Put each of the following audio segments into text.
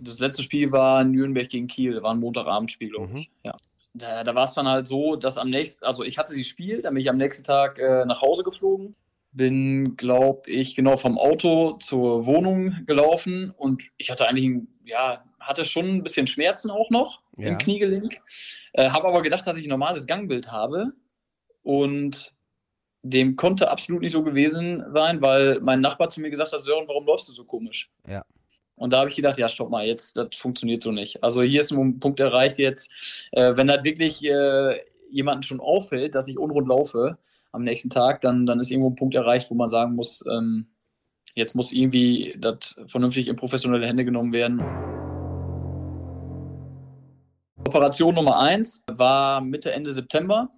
das letzte Spiel war Nürnberg gegen Kiel, war ein Montagabendspiel, glaube mhm. ich. Ja. Da, da war es dann halt so, dass am nächsten, also ich hatte das Spiel, dann bin ich am nächsten Tag äh, nach Hause geflogen, bin, glaube ich, genau vom Auto zur Wohnung gelaufen und ich hatte eigentlich, ein, ja, hatte schon ein bisschen Schmerzen auch noch ja. im Kniegelenk, äh, habe aber gedacht, dass ich ein normales Gangbild habe und dem konnte absolut nicht so gewesen sein, weil mein Nachbar zu mir gesagt hat, Sören, warum läufst du so komisch? Ja. Und da habe ich gedacht, ja, stopp mal, jetzt, das funktioniert so nicht. Also hier ist ein Punkt erreicht jetzt, äh, wenn das wirklich äh, jemanden schon auffällt, dass ich unrund laufe am nächsten Tag, dann, dann ist irgendwo ein Punkt erreicht, wo man sagen muss, ähm, jetzt muss irgendwie das vernünftig in professionelle Hände genommen werden. Operation Nummer 1 war Mitte, Ende September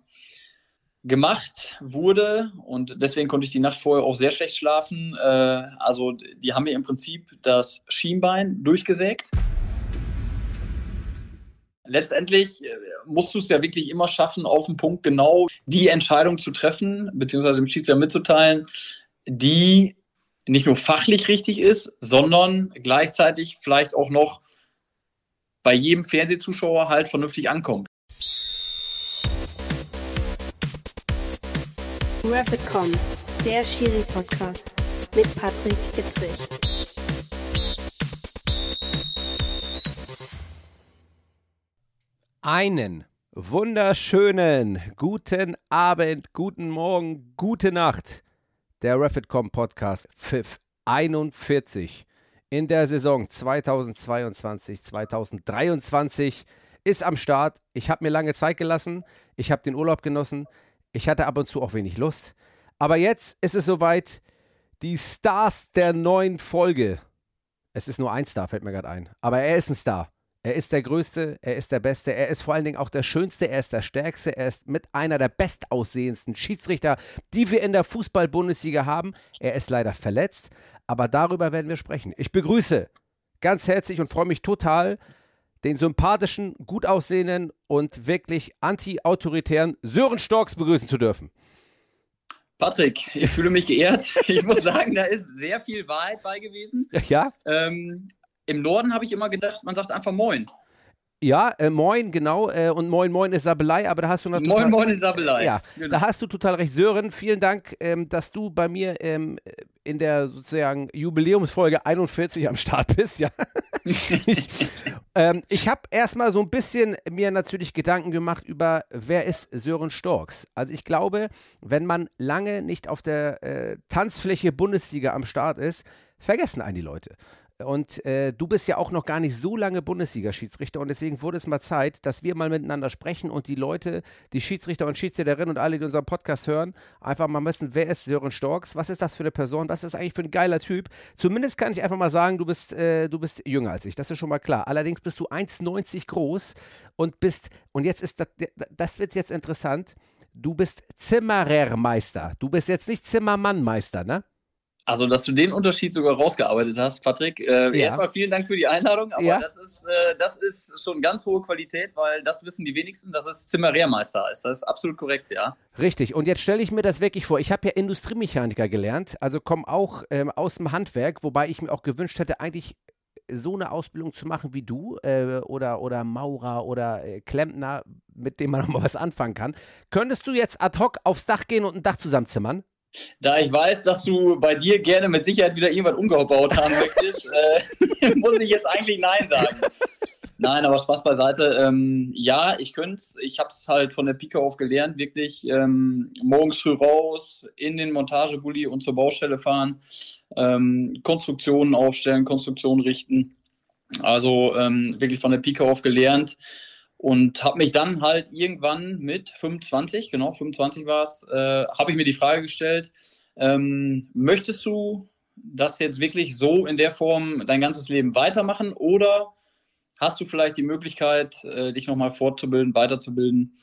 gemacht wurde und deswegen konnte ich die Nacht vorher auch sehr schlecht schlafen. Äh, also die haben mir im Prinzip das Schienbein durchgesägt. Letztendlich äh, musst du es ja wirklich immer schaffen, auf den Punkt genau die Entscheidung zu treffen, beziehungsweise dem Schiedsrichter mitzuteilen, die nicht nur fachlich richtig ist, sondern gleichzeitig vielleicht auch noch bei jedem Fernsehzuschauer halt vernünftig ankommt. Rapidcom, der Schiri-Podcast mit Patrick Ittrich. Einen wunderschönen guten Abend, guten Morgen, gute Nacht. Der Rapidcom Podcast Pfiff 41 in der Saison 2022-2023 ist am Start. Ich habe mir lange Zeit gelassen. Ich habe den Urlaub genossen. Ich hatte ab und zu auch wenig Lust. Aber jetzt ist es soweit. Die Stars der neuen Folge. Es ist nur ein Star, fällt mir gerade ein. Aber er ist ein Star. Er ist der Größte, er ist der Beste, er ist vor allen Dingen auch der Schönste, er ist der Stärkste, er ist mit einer der bestaussehendsten Schiedsrichter, die wir in der Fußball-Bundesliga haben. Er ist leider verletzt, aber darüber werden wir sprechen. Ich begrüße ganz herzlich und freue mich total, den sympathischen, gut aussehenden und wirklich anti-autoritären Sören Storks begrüßen zu dürfen. Patrick, ich fühle mich geehrt. Ich muss sagen, da ist sehr viel Wahrheit bei gewesen. Ja. Ähm, Im Norden habe ich immer gedacht, man sagt einfach Moin. Ja, äh, moin, genau. Äh, und moin, moin ist Sabelei, aber da hast du natürlich. Moin, moin ist Sabelei. Ja, genau. da hast du total recht. Sören, vielen Dank, ähm, dass du bei mir ähm, in der sozusagen Jubiläumsfolge 41 am Start bist. Ja. ich ähm, ich habe erstmal so ein bisschen mir natürlich Gedanken gemacht über, wer ist Sören Storks. Also ich glaube, wenn man lange nicht auf der äh, Tanzfläche Bundesliga am Start ist, vergessen einen die Leute. Und äh, du bist ja auch noch gar nicht so lange Bundesliga-Schiedsrichter und deswegen wurde es mal Zeit, dass wir mal miteinander sprechen und die Leute, die Schiedsrichter und Schiedsrichterinnen und alle, die unseren Podcast hören, einfach mal wissen, wer ist Sören Storks, was ist das für eine Person, was ist eigentlich für ein geiler Typ. Zumindest kann ich einfach mal sagen, du bist, äh, du bist jünger als ich, das ist schon mal klar. Allerdings bist du 1,90 groß und bist, und jetzt ist das, das wird jetzt interessant, du bist Zimmerermeister. Du bist jetzt nicht Zimmermannmeister, ne? Also, dass du den Unterschied sogar rausgearbeitet hast, Patrick. Äh, ja. Erstmal vielen Dank für die Einladung, aber ja. das, ist, äh, das ist schon ganz hohe Qualität, weil das wissen die wenigsten, dass es Zimmerermeister heißt. Das ist absolut korrekt, ja. Richtig. Und jetzt stelle ich mir das wirklich vor. Ich habe ja Industriemechaniker gelernt, also komme auch ähm, aus dem Handwerk, wobei ich mir auch gewünscht hätte, eigentlich so eine Ausbildung zu machen wie du äh, oder, oder Maurer oder äh, Klempner, mit dem man noch mal was anfangen kann. Könntest du jetzt ad hoc aufs Dach gehen und ein Dach zusammenzimmern? Da ich weiß, dass du bei dir gerne mit Sicherheit wieder irgendwas umgebaut haben möchtest, äh, muss ich jetzt eigentlich Nein sagen. Nein, aber Spaß beiseite. Ähm, ja, ich könnte es. Ich habe es halt von der Pike auf gelernt, wirklich ähm, morgens früh raus, in den Montagebully und zur Baustelle fahren, ähm, Konstruktionen aufstellen, Konstruktionen richten. Also ähm, wirklich von der Pike auf gelernt und habe mich dann halt irgendwann mit 25, genau 25 war es, äh, habe ich mir die Frage gestellt, ähm, möchtest du das jetzt wirklich so in der Form dein ganzes Leben weitermachen oder hast du vielleicht die Möglichkeit, äh, dich nochmal fortzubilden, weiterzubilden?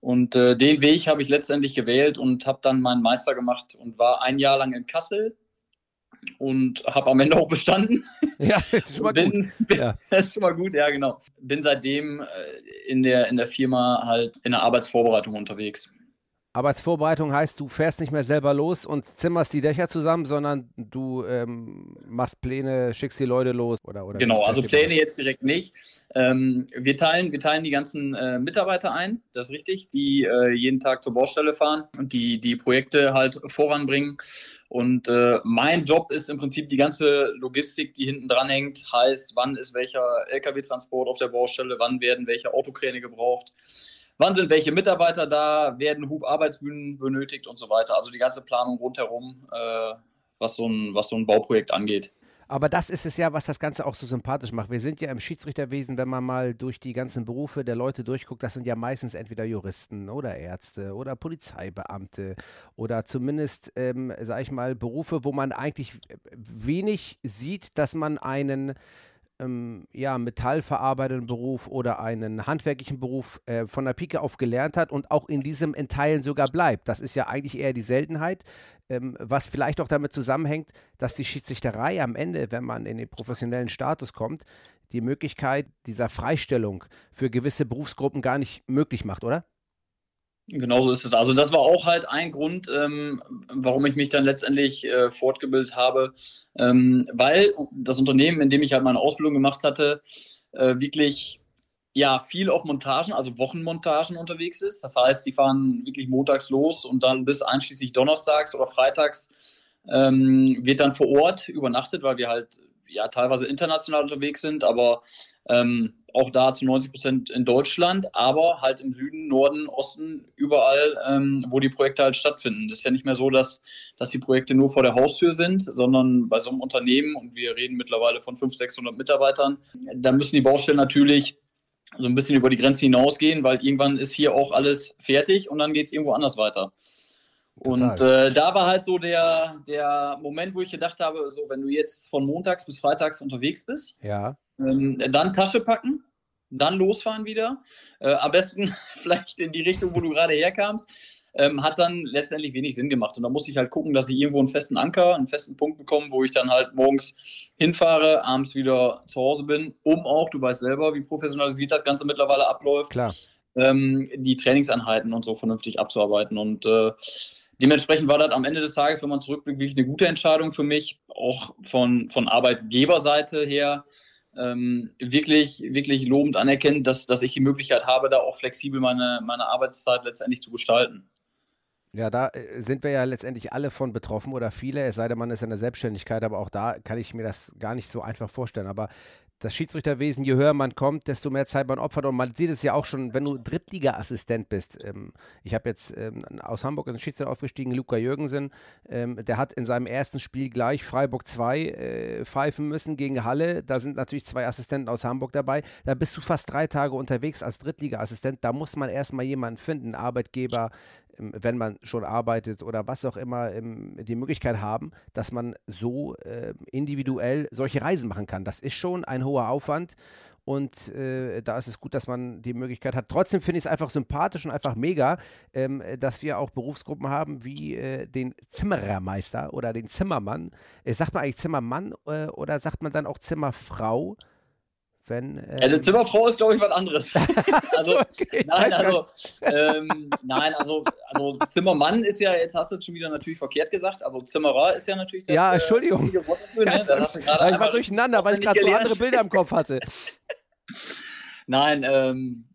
Und äh, den Weg habe ich letztendlich gewählt und habe dann meinen Meister gemacht und war ein Jahr lang in Kassel und habe am Ende auch bestanden. Ja, das ist schon mal bin, gut. Bin, ja. Das ist schon mal gut, ja, genau. Bin seitdem äh, in der, in der Firma halt in der Arbeitsvorbereitung unterwegs. Arbeitsvorbereitung heißt, du fährst nicht mehr selber los und zimmerst die Dächer zusammen, sondern du ähm, machst Pläne, schickst die Leute los oder oder. Genau, also Pläne jetzt direkt nicht. Ähm, wir, teilen, wir teilen die ganzen äh, Mitarbeiter ein, das ist richtig, die äh, jeden Tag zur Baustelle fahren und die die Projekte halt voranbringen. Und äh, mein Job ist im Prinzip die ganze Logistik, die hinten dran hängt. Heißt, wann ist welcher Lkw-Transport auf der Baustelle, wann werden welche Autokräne gebraucht, wann sind welche Mitarbeiter da, werden Hubarbeitsbühnen benötigt und so weiter. Also die ganze Planung rundherum, äh, was, so ein, was so ein Bauprojekt angeht. Aber das ist es ja, was das Ganze auch so sympathisch macht. Wir sind ja im Schiedsrichterwesen, wenn man mal durch die ganzen Berufe der Leute durchguckt, das sind ja meistens entweder Juristen oder Ärzte oder Polizeibeamte oder zumindest, ähm, sag ich mal, Berufe, wo man eigentlich wenig sieht, dass man einen ähm, ja, metallverarbeitenden Beruf oder einen handwerklichen Beruf äh, von der Pike auf gelernt hat und auch in diesem in sogar bleibt. Das ist ja eigentlich eher die Seltenheit, ähm, was vielleicht auch damit zusammenhängt, dass die Schiedsrichterei am Ende, wenn man in den professionellen Status kommt, die Möglichkeit dieser Freistellung für gewisse Berufsgruppen gar nicht möglich macht, oder? Genau so ist es. Also das war auch halt ein Grund, ähm, warum ich mich dann letztendlich äh, fortgebildet habe, ähm, weil das Unternehmen, in dem ich halt meine Ausbildung gemacht hatte, äh, wirklich ja viel auf Montagen, also Wochenmontagen unterwegs ist. Das heißt, sie fahren wirklich montags los und dann bis einschließlich donnerstags oder freitags ähm, wird dann vor Ort übernachtet, weil wir halt ja teilweise international unterwegs sind, aber ähm, auch da zu 90 Prozent in Deutschland, aber halt im Süden, Norden, Osten, überall, ähm, wo die Projekte halt stattfinden. Das ist ja nicht mehr so, dass, dass die Projekte nur vor der Haustür sind, sondern bei so einem Unternehmen, und wir reden mittlerweile von 500, 600 Mitarbeitern, da müssen die Baustellen natürlich so ein bisschen über die Grenze hinausgehen, weil irgendwann ist hier auch alles fertig und dann geht es irgendwo anders weiter. Total. Und äh, da war halt so der, der Moment, wo ich gedacht habe, so wenn du jetzt von montags bis freitags unterwegs bist, ja. ähm, dann Tasche packen, dann losfahren wieder. Äh, am besten vielleicht in die Richtung, wo du gerade herkamst. Ähm, hat dann letztendlich wenig Sinn gemacht. Und da musste ich halt gucken, dass ich irgendwo einen festen Anker, einen festen Punkt bekomme, wo ich dann halt morgens hinfahre, abends wieder zu Hause bin, um auch, du weißt selber, wie professionalisiert das Ganze mittlerweile abläuft, Klar. Ähm, die Trainingseinheiten und so vernünftig abzuarbeiten. Und äh, dementsprechend war das am Ende des Tages, wenn man zurückblickt, wirklich eine gute Entscheidung für mich, auch von, von Arbeitgeberseite her ähm, wirklich, wirklich lobend anerkennen, dass, dass ich die Möglichkeit habe, da auch flexibel meine, meine Arbeitszeit letztendlich zu gestalten. Ja, da äh, sind wir ja letztendlich alle von betroffen oder viele, es sei denn, man ist in der Selbstständigkeit, aber auch da kann ich mir das gar nicht so einfach vorstellen. Aber das Schiedsrichterwesen, je höher man kommt, desto mehr Zeit man opfert. Und man sieht es ja auch schon, wenn du Drittliga-Assistent bist. Ähm, ich habe jetzt ähm, aus Hamburg ist ein Schiedsrichter aufgestiegen, Luca Jürgensen. Ähm, der hat in seinem ersten Spiel gleich Freiburg 2 äh, pfeifen müssen gegen Halle. Da sind natürlich zwei Assistenten aus Hamburg dabei. Da bist du fast drei Tage unterwegs als Drittliga-Assistent. Da muss man erstmal jemanden finden, Arbeitgeber, wenn man schon arbeitet oder was auch immer, ähm, die Möglichkeit haben, dass man so äh, individuell solche Reisen machen kann. Das ist schon ein hoher Aufwand und äh, da ist es gut, dass man die Möglichkeit hat. Trotzdem finde ich es einfach sympathisch und einfach mega, ähm, dass wir auch Berufsgruppen haben wie äh, den Zimmerermeister oder den Zimmermann. Äh, sagt man eigentlich Zimmermann oder sagt man dann auch Zimmerfrau? Wenn, ähm ja, eine Zimmerfrau ist, glaube ich, was anderes. also, okay, nein, also, ähm, nein, also, also Zimmermann ist ja, jetzt hast du schon wieder natürlich verkehrt gesagt, also Zimmerer ist ja natürlich das, Ja, äh, Entschuldigung. Äh, für, ne? ich war durcheinander, weil ich gerade so andere Bilder im Kopf hatte. nein, ähm,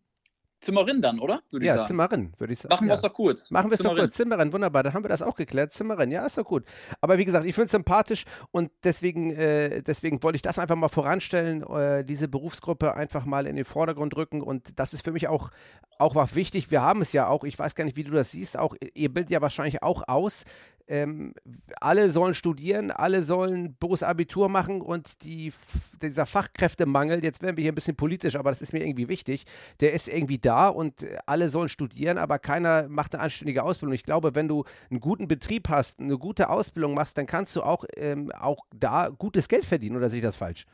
Zimmerin dann, oder? Würde ja, Zimmerin, würde ich sagen. Machen wir es doch kurz. Machen wir es doch kurz. Zimmerin, wunderbar. Dann haben wir das auch geklärt. Zimmerin, ja, ist doch gut. Aber wie gesagt, ich finde es sympathisch und deswegen, äh, deswegen wollte ich das einfach mal voranstellen, äh, diese Berufsgruppe einfach mal in den Vordergrund rücken. Und das ist für mich auch, auch wichtig. Wir haben es ja auch, ich weiß gar nicht, wie du das siehst, auch, ihr bildet ja wahrscheinlich auch aus, ähm, alle sollen studieren, alle sollen Berufsabitur machen und die, dieser Fachkräftemangel, jetzt werden wir hier ein bisschen politisch, aber das ist mir irgendwie wichtig, der ist irgendwie da und alle sollen studieren, aber keiner macht eine anständige Ausbildung. Ich glaube, wenn du einen guten Betrieb hast, eine gute Ausbildung machst, dann kannst du auch, ähm, auch da gutes Geld verdienen, oder sehe ich das falsch?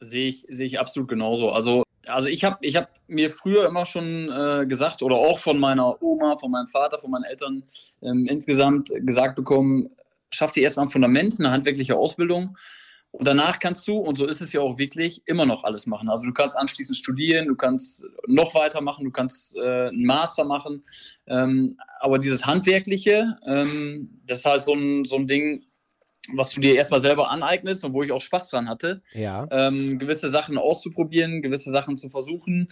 Sehe ich, sehe ich absolut genauso. Also also ich habe ich hab mir früher immer schon äh, gesagt oder auch von meiner Oma, von meinem Vater, von meinen Eltern ähm, insgesamt gesagt bekommen, schaff dir erstmal ein Fundament, eine handwerkliche Ausbildung Und danach kannst du, und so ist es ja auch wirklich, immer noch alles machen. Also du kannst anschließend studieren, du kannst noch weitermachen, du kannst äh, einen Master machen. Ähm, aber dieses Handwerkliche, ähm, das ist halt so ein, so ein Ding, was du dir erstmal selber aneignest und wo ich auch Spaß dran hatte, ja. ähm, gewisse Sachen auszuprobieren, gewisse Sachen zu versuchen.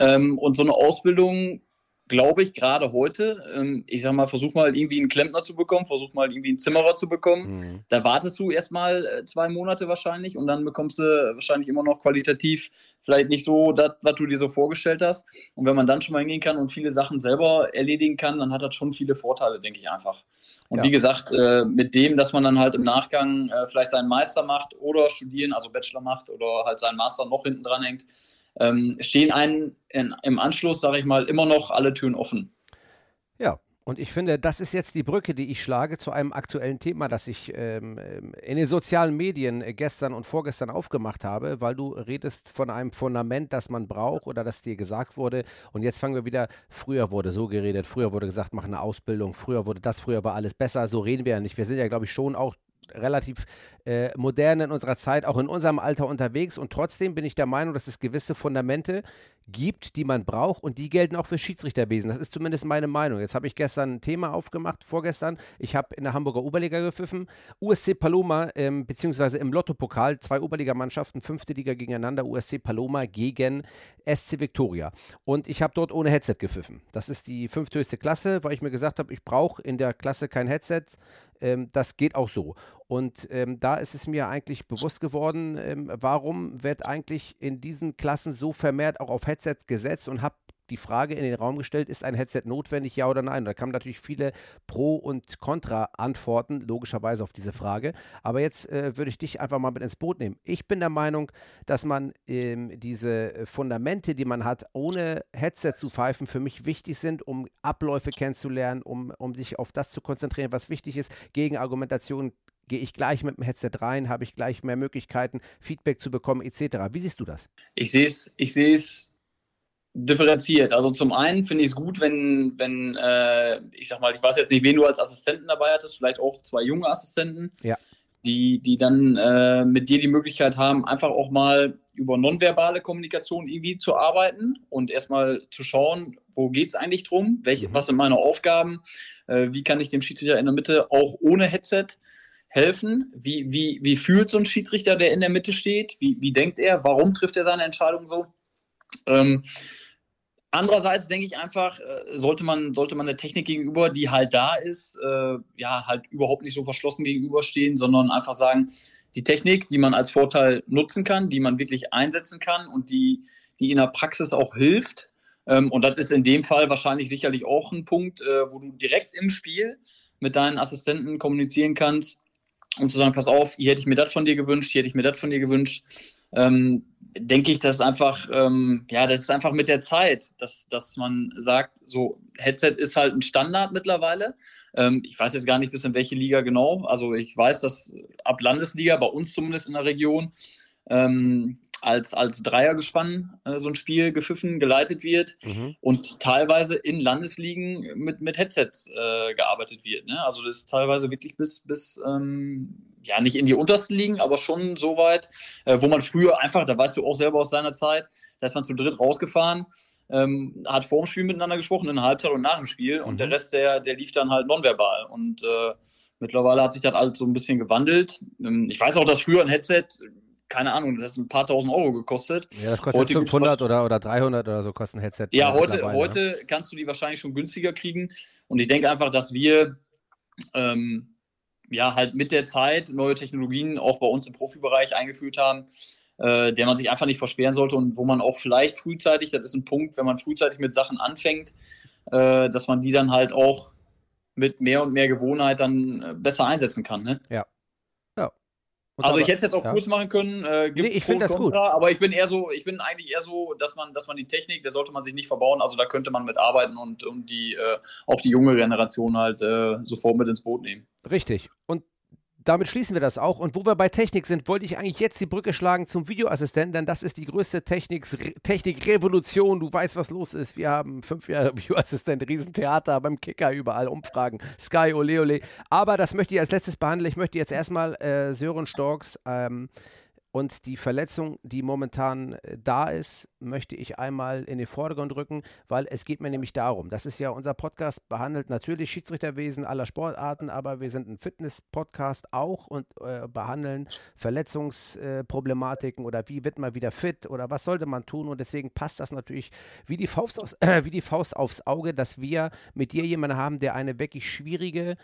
Ähm, und so eine Ausbildung glaube ich, gerade heute, ähm, ich sag mal, versuch mal irgendwie einen Klempner zu bekommen, versuch mal irgendwie einen Zimmerer zu bekommen. Mhm. Da wartest du erstmal äh, zwei Monate wahrscheinlich und dann bekommst du wahrscheinlich immer noch qualitativ vielleicht nicht so das, was du dir so vorgestellt hast. Und wenn man dann schon mal hingehen kann und viele Sachen selber erledigen kann, dann hat das schon viele Vorteile, denke ich einfach. Und ja. wie gesagt, äh, mit dem, dass man dann halt im Nachgang äh, vielleicht seinen Meister macht oder studieren, also Bachelor macht oder halt seinen Master noch hinten dran hängt, ähm, stehen einen in, im Anschluss, sage ich mal, immer noch alle Türen offen. Ja, und ich finde, das ist jetzt die Brücke, die ich schlage zu einem aktuellen Thema, das ich ähm, in den sozialen Medien gestern und vorgestern aufgemacht habe, weil du redest von einem Fundament, das man braucht oder das dir gesagt wurde. Und jetzt fangen wir wieder, früher wurde so geredet, früher wurde gesagt, mach eine Ausbildung, früher wurde das, früher war alles besser. So reden wir ja nicht. Wir sind ja, glaube ich, schon auch relativ äh, modern in unserer Zeit, auch in unserem Alter unterwegs. Und trotzdem bin ich der Meinung, dass es gewisse Fundamente gibt, die man braucht und die gelten auch für Schiedsrichterwesen. Das ist zumindest meine Meinung. Jetzt habe ich gestern ein Thema aufgemacht, vorgestern. Ich habe in der Hamburger Oberliga gepfiffen. USC Paloma, ähm, beziehungsweise im Lotto-Pokal, zwei Oberligamannschaften, fünfte Liga gegeneinander, USC Paloma gegen SC Victoria. Und ich habe dort ohne Headset gepfiffen. Das ist die fünfthöchste Klasse, weil ich mir gesagt habe, ich brauche in der Klasse kein Headset. Ähm, das geht auch so. Und ähm, da ist es mir eigentlich bewusst geworden, ähm, warum wird eigentlich in diesen Klassen so vermehrt auch auf Headset gesetzt und habe die Frage in den Raum gestellt, ist ein Headset notwendig, ja oder nein? Da kamen natürlich viele Pro- und Kontra-Antworten, logischerweise auf diese Frage. Aber jetzt äh, würde ich dich einfach mal mit ins Boot nehmen. Ich bin der Meinung, dass man ähm, diese Fundamente, die man hat, ohne Headset zu pfeifen, für mich wichtig sind, um Abläufe kennenzulernen, um, um sich auf das zu konzentrieren, was wichtig ist. Gegen Argumentation gehe ich gleich mit dem Headset rein, habe ich gleich mehr Möglichkeiten, Feedback zu bekommen, etc. Wie siehst du das? Ich sehe es, ich sehe es differenziert. Also zum einen finde ich es gut, wenn, wenn äh, ich sag mal, ich weiß jetzt nicht, wen du als Assistenten dabei hattest, vielleicht auch zwei junge Assistenten, ja. die, die dann äh, mit dir die Möglichkeit haben, einfach auch mal über nonverbale Kommunikation irgendwie zu arbeiten und erstmal zu schauen, wo geht es eigentlich drum, welche, mhm. was sind meine Aufgaben, äh, wie kann ich dem Schiedsrichter in der Mitte auch ohne Headset helfen? Wie, wie, wie fühlt so ein Schiedsrichter, der in der Mitte steht? Wie, wie denkt er? Warum trifft er seine Entscheidung so? Ähm, Andererseits denke ich einfach, äh, sollte man, sollte man der Technik gegenüber, die halt da ist, äh, ja, halt überhaupt nicht so verschlossen gegenüberstehen, sondern einfach sagen, die Technik, die man als Vorteil nutzen kann, die man wirklich einsetzen kann und die, die in der Praxis auch hilft. Ähm, und das ist in dem Fall wahrscheinlich sicherlich auch ein Punkt, äh, wo du direkt im Spiel mit deinen Assistenten kommunizieren kannst, um zu sagen, pass auf, hier hätte ich mir das von dir gewünscht, hier hätte ich mir das von dir gewünscht. Ähm, denke ich, dass einfach, ähm, ja, das ist einfach mit der Zeit, dass, dass man sagt, so Headset ist halt ein Standard mittlerweile. Ähm, ich weiß jetzt gar nicht bis in welche Liga genau. Also ich weiß, dass ab Landesliga, bei uns zumindest in der Region, ähm, als, als Dreiergespann äh, so ein Spiel gepfiffen, geleitet wird mhm. und teilweise in Landesligen mit, mit Headsets äh, gearbeitet wird. Ne? Also das ist teilweise wirklich bis, bis ähm, ja nicht in die untersten Ligen, aber schon so weit, äh, wo man früher einfach, da weißt du auch selber aus seiner Zeit, da ist man zu dritt rausgefahren, ähm, hat vor dem Spiel miteinander gesprochen, in der Halbzeit und nach dem Spiel mhm. und der Rest, der, der lief dann halt nonverbal und äh, Mittlerweile hat sich das alles so ein bisschen gewandelt. Ähm, ich weiß auch, dass früher ein Headset keine Ahnung, das hat ein paar tausend Euro gekostet. Ja, das kostet heute 500 oder, oder 300 oder so kosten Headset. Ja, heute, heute kannst du die wahrscheinlich schon günstiger kriegen. Und ich denke einfach, dass wir ähm, ja halt mit der Zeit neue Technologien auch bei uns im Profibereich eingeführt haben, äh, der man sich einfach nicht versperren sollte und wo man auch vielleicht frühzeitig, das ist ein Punkt, wenn man frühzeitig mit Sachen anfängt, äh, dass man die dann halt auch mit mehr und mehr Gewohnheit dann äh, besser einsetzen kann. Ne? Ja, und also ich hätte es jetzt auch ja. kurz machen können. Äh, nee, ich finde das gut. Aber ich bin eher so, ich bin eigentlich eher so, dass man, dass man die Technik, der sollte man sich nicht verbauen. Also da könnte man mit arbeiten und, und die äh, auch die junge Generation halt äh, sofort mit ins Boot nehmen. Richtig. Und damit schließen wir das auch. Und wo wir bei Technik sind, wollte ich eigentlich jetzt die Brücke schlagen zum Videoassistenten, denn das ist die größte Technikrevolution. Du weißt, was los ist. Wir haben fünf Jahre Videoassistent, Riesentheater beim Kicker, überall Umfragen, Sky, ole, ole. Aber das möchte ich als letztes behandeln. Ich möchte jetzt erstmal äh, Sören Storks ähm, und die Verletzung, die momentan äh, da ist, möchte ich einmal in den Vordergrund rücken, weil es geht mir nämlich darum. Das ist ja unser Podcast, behandelt natürlich Schiedsrichterwesen aller Sportarten, aber wir sind ein Fitness-Podcast auch und äh, behandeln Verletzungsproblematiken äh, oder wie wird man wieder fit oder was sollte man tun. Und deswegen passt das natürlich wie die Faust, aus, äh, wie die Faust aufs Auge, dass wir mit dir jemanden haben, der eine wirklich schwierige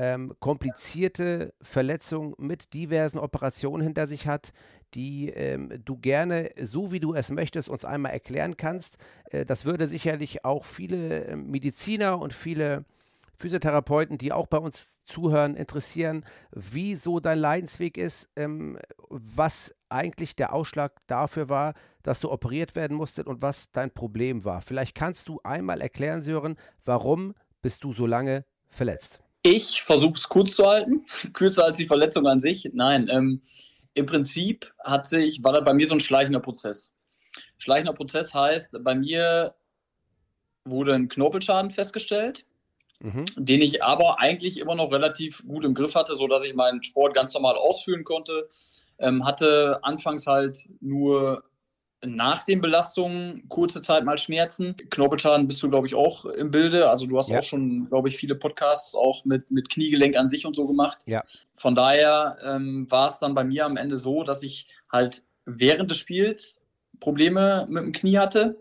ähm, komplizierte Verletzung mit diversen Operationen hinter sich hat, die ähm, du gerne, so wie du es möchtest, uns einmal erklären kannst. Äh, das würde sicherlich auch viele äh, Mediziner und viele Physiotherapeuten, die auch bei uns zuhören, interessieren, wie so dein Leidensweg ist, ähm, was eigentlich der Ausschlag dafür war, dass du operiert werden musstest und was dein Problem war. Vielleicht kannst du einmal erklären, Sören, warum bist du so lange verletzt? Ich versuche es kurz zu halten, kürzer als die Verletzung an sich. Nein, ähm, im Prinzip hat sich, war das bei mir so ein schleichender Prozess. Schleichender Prozess heißt, bei mir wurde ein Knorpelschaden festgestellt, mhm. den ich aber eigentlich immer noch relativ gut im Griff hatte, sodass ich meinen Sport ganz normal ausführen konnte. Ähm, hatte anfangs halt nur nach den Belastungen kurze Zeit mal Schmerzen. Knorpelschaden bist du, glaube ich, auch im Bilde. Also du hast ja. auch schon, glaube ich, viele Podcasts auch mit, mit Kniegelenk an sich und so gemacht. Ja. Von daher ähm, war es dann bei mir am Ende so, dass ich halt während des Spiels Probleme mit dem Knie hatte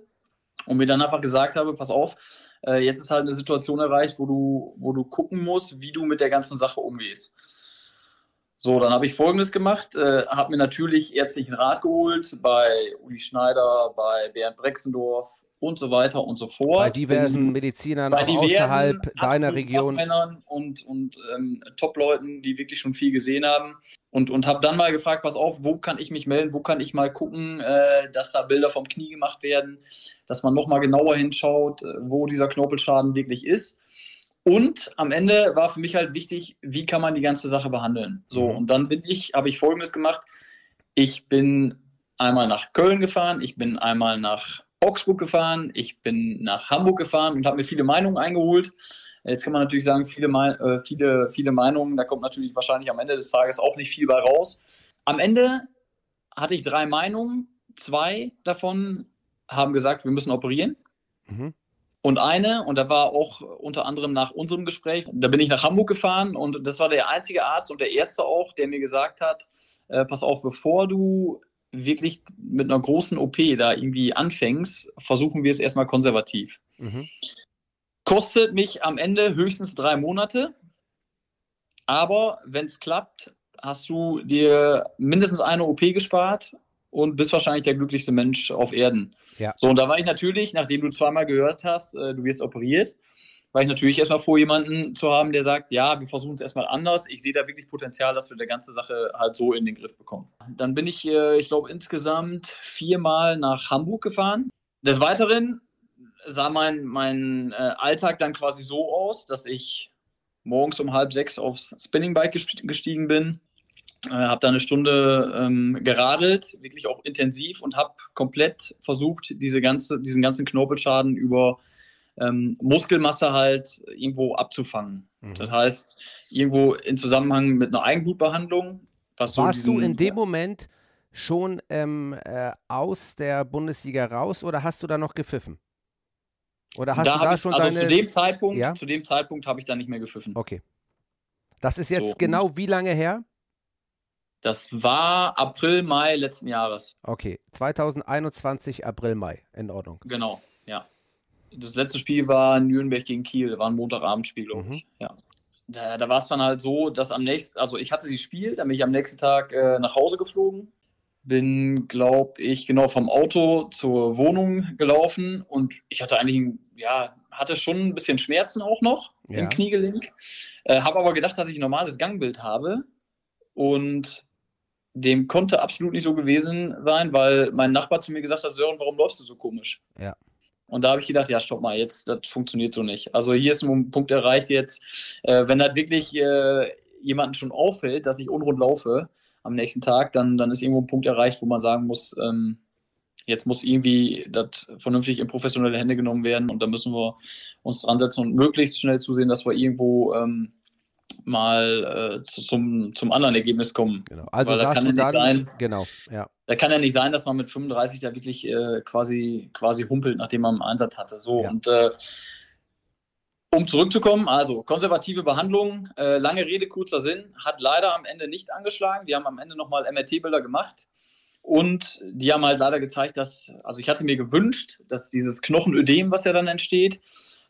und mir dann einfach gesagt habe, pass auf, äh, jetzt ist halt eine Situation erreicht, wo du, wo du gucken musst, wie du mit der ganzen Sache umgehst. So, dann habe ich Folgendes gemacht, äh, habe mir natürlich ärztlichen Rat geholt bei Uli Schneider, bei Bernd Brexendorf und so weiter und so fort. Bei diversen Bin, Medizinern bei diversen, außerhalb deiner Region. Männern und, und ähm, Top-Leuten, die wirklich schon viel gesehen haben. Und, und habe dann mal gefragt, pass auf, wo kann ich mich melden, wo kann ich mal gucken, äh, dass da Bilder vom Knie gemacht werden, dass man nochmal genauer hinschaut, äh, wo dieser Knorpelschaden wirklich ist. Und am Ende war für mich halt wichtig, wie kann man die ganze Sache behandeln. So, mhm. und dann bin ich, habe ich folgendes gemacht. Ich bin einmal nach Köln gefahren, ich bin einmal nach Augsburg gefahren, ich bin nach Hamburg gefahren und habe mir viele Meinungen eingeholt. Jetzt kann man natürlich sagen, viele, äh, viele, viele Meinungen, da kommt natürlich wahrscheinlich am Ende des Tages auch nicht viel bei raus. Am Ende hatte ich drei Meinungen, zwei davon haben gesagt, wir müssen operieren. Mhm. Und eine, und da war auch unter anderem nach unserem Gespräch, da bin ich nach Hamburg gefahren und das war der einzige Arzt und der erste auch, der mir gesagt hat, äh, pass auf, bevor du wirklich mit einer großen OP da irgendwie anfängst, versuchen wir es erstmal konservativ. Mhm. Kostet mich am Ende höchstens drei Monate, aber wenn es klappt, hast du dir mindestens eine OP gespart und bist wahrscheinlich der glücklichste Mensch auf Erden. Ja. So, und da war ich natürlich, nachdem du zweimal gehört hast, äh, du wirst operiert, war ich natürlich erstmal froh, jemanden zu haben, der sagt, ja, wir versuchen es erstmal anders. Ich sehe da wirklich Potenzial, dass wir die ganze Sache halt so in den Griff bekommen. Dann bin ich, äh, ich glaube, insgesamt viermal nach Hamburg gefahren. Des Weiteren sah mein, mein äh, Alltag dann quasi so aus, dass ich morgens um halb sechs aufs Spinningbike gestiegen bin, äh, habe da eine Stunde ähm, geradelt, wirklich auch intensiv und habe komplett versucht, diese ganze, diesen ganzen Knorpelschaden über ähm, Muskelmasse halt irgendwo abzufangen. Mhm. Das heißt, irgendwo in Zusammenhang mit einer Eigenblutbehandlung. Was Warst so diesen, du in dem Moment schon ähm, äh, aus der Bundesliga raus oder hast du da noch gepfiffen? Oder hast da du da ich, schon also deine... Zu dem Zeitpunkt, ja? zu dem Zeitpunkt habe ich da nicht mehr gepfiffen. Okay. Das ist jetzt so, genau wie lange her? Das war April, Mai letzten Jahres. Okay, 2021 April, Mai, in Ordnung. Genau, ja. Das letzte Spiel war Nürnberg gegen Kiel, war ein Montagabendspiel, glaube mhm. ich. Ja. Da, da war es dann halt so, dass am nächsten, also ich hatte das Spiel, dann bin ich am nächsten Tag äh, nach Hause geflogen, bin, glaube ich, genau vom Auto zur Wohnung gelaufen und ich hatte eigentlich, ja, hatte schon ein bisschen Schmerzen auch noch ja. im Kniegelenk, äh, habe aber gedacht, dass ich ein normales Gangbild habe und dem konnte absolut nicht so gewesen sein, weil mein Nachbar zu mir gesagt hat, Sören, warum läufst du so komisch? Ja. Und da habe ich gedacht, ja, stopp mal, jetzt, das funktioniert so nicht. Also hier ist ein Punkt erreicht jetzt, äh, wenn das wirklich äh, jemanden schon auffällt, dass ich unrund laufe am nächsten Tag, dann, dann ist irgendwo ein Punkt erreicht, wo man sagen muss, ähm, jetzt muss irgendwie das vernünftig in professionelle Hände genommen werden und da müssen wir uns dran setzen und möglichst schnell zusehen, dass wir irgendwo ähm, mal äh, zu, zum, zum anderen Ergebnis kommen. Genau. Also Weil sagst da du dann, sein, genau, ja. Da kann ja nicht sein, dass man mit 35 da wirklich äh, quasi, quasi humpelt, nachdem man einen Einsatz hatte. So, ja. und äh, um zurückzukommen, also konservative Behandlung, äh, lange Rede, kurzer Sinn, hat leider am Ende nicht angeschlagen. Die haben am Ende nochmal MRT-Bilder gemacht. Und die haben halt leider gezeigt, dass, also ich hatte mir gewünscht, dass dieses Knochenödem, was ja dann entsteht,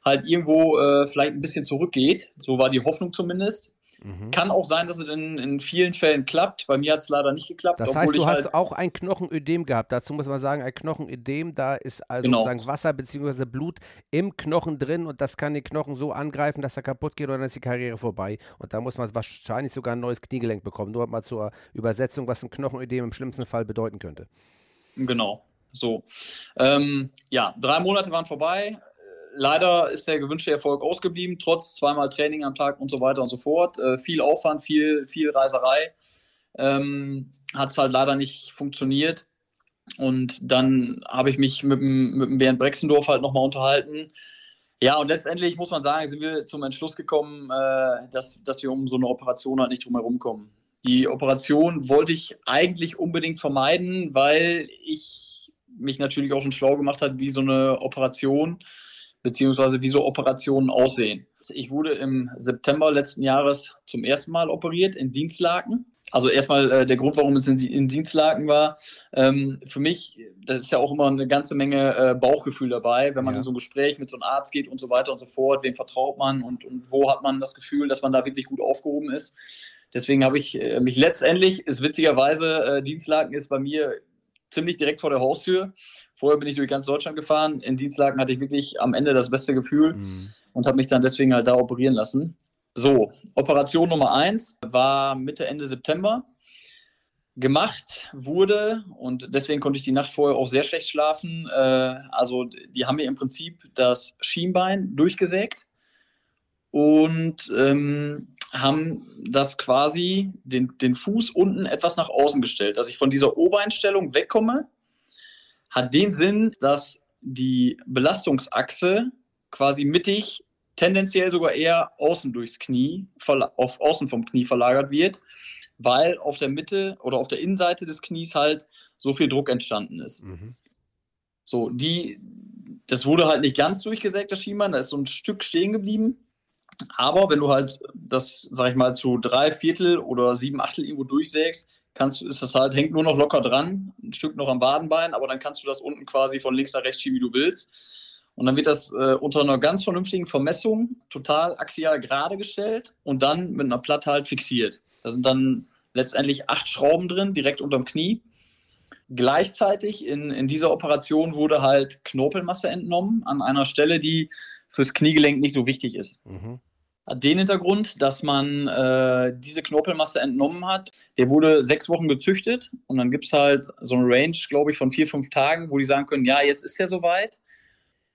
halt irgendwo äh, vielleicht ein bisschen zurückgeht. So war die Hoffnung zumindest. Mhm. Kann auch sein, dass es in, in vielen Fällen klappt. Bei mir hat es leider nicht geklappt. Das heißt, du hast halt auch ein Knochenödem gehabt. Dazu muss man sagen, ein Knochenödem, da ist also genau. sozusagen Wasser bzw. Blut im Knochen drin und das kann den Knochen so angreifen, dass er kaputt geht und dann ist die Karriere vorbei. Und da muss man wahrscheinlich sogar ein neues Kniegelenk bekommen. Nur mal zur Übersetzung, was ein Knochenödem im schlimmsten Fall bedeuten könnte. Genau. So. Ähm, ja, drei Monate waren vorbei leider ist der gewünschte Erfolg ausgeblieben, trotz zweimal Training am Tag und so weiter und so fort. Äh, viel Aufwand, viel, viel Reiserei. Ähm, Hat es halt leider nicht funktioniert. Und dann habe ich mich mit dem, mit dem Bernd Brexendorf halt nochmal unterhalten. Ja, und letztendlich muss man sagen, sind wir zum Entschluss gekommen, äh, dass, dass wir um so eine Operation halt nicht drum herum kommen. Die Operation wollte ich eigentlich unbedingt vermeiden, weil ich mich natürlich auch schon schlau gemacht habe, wie so eine Operation beziehungsweise wie so Operationen aussehen. Ich wurde im September letzten Jahres zum ersten Mal operiert in Dienstlaken. Also erstmal äh, der Grund, warum es in, in Dienstlaken war. Ähm, für mich, das ist ja auch immer eine ganze Menge äh, Bauchgefühl dabei, wenn man ja. in so ein Gespräch mit so einem Arzt geht und so weiter und so fort. Wem vertraut man und, und wo hat man das Gefühl, dass man da wirklich gut aufgehoben ist. Deswegen habe ich äh, mich letztendlich, ist witzigerweise, äh, Dienstlaken ist bei mir ziemlich direkt vor der Haustür. Vorher bin ich durch ganz Deutschland gefahren. In Dienstlagen hatte ich wirklich am Ende das beste Gefühl mhm. und habe mich dann deswegen halt da operieren lassen. So, Operation Nummer eins war Mitte, Ende September. Gemacht wurde und deswegen konnte ich die Nacht vorher auch sehr schlecht schlafen. Äh, also, die haben mir im Prinzip das Schienbein durchgesägt und ähm, haben das quasi den, den Fuß unten etwas nach außen gestellt, dass ich von dieser Obereinstellung wegkomme, hat den Sinn, dass die Belastungsachse quasi mittig, tendenziell sogar eher außen durchs Knie, auf außen vom Knie verlagert wird, weil auf der Mitte oder auf der Innenseite des Knies halt so viel Druck entstanden ist. Mhm. So, die, das wurde halt nicht ganz durchgesägt, das Schienbein, da ist so ein Stück stehen geblieben. Aber wenn du halt das, sag ich mal, zu drei Viertel oder sieben Achtel irgendwo durchsägst, kannst du, ist das halt, hängt nur noch locker dran, ein Stück noch am Wadenbein, aber dann kannst du das unten quasi von links nach rechts schieben, wie du willst. Und dann wird das äh, unter einer ganz vernünftigen Vermessung total axial gerade gestellt und dann mit einer Platte halt fixiert. Da sind dann letztendlich acht Schrauben drin, direkt unterm Knie. Gleichzeitig in, in dieser Operation wurde halt Knorpelmasse entnommen an einer Stelle, die fürs Kniegelenk nicht so wichtig ist. Mhm hat den Hintergrund, dass man äh, diese Knorpelmasse entnommen hat. Der wurde sechs Wochen gezüchtet und dann gibt es halt so eine Range, glaube ich, von vier, fünf Tagen, wo die sagen können, ja, jetzt ist er soweit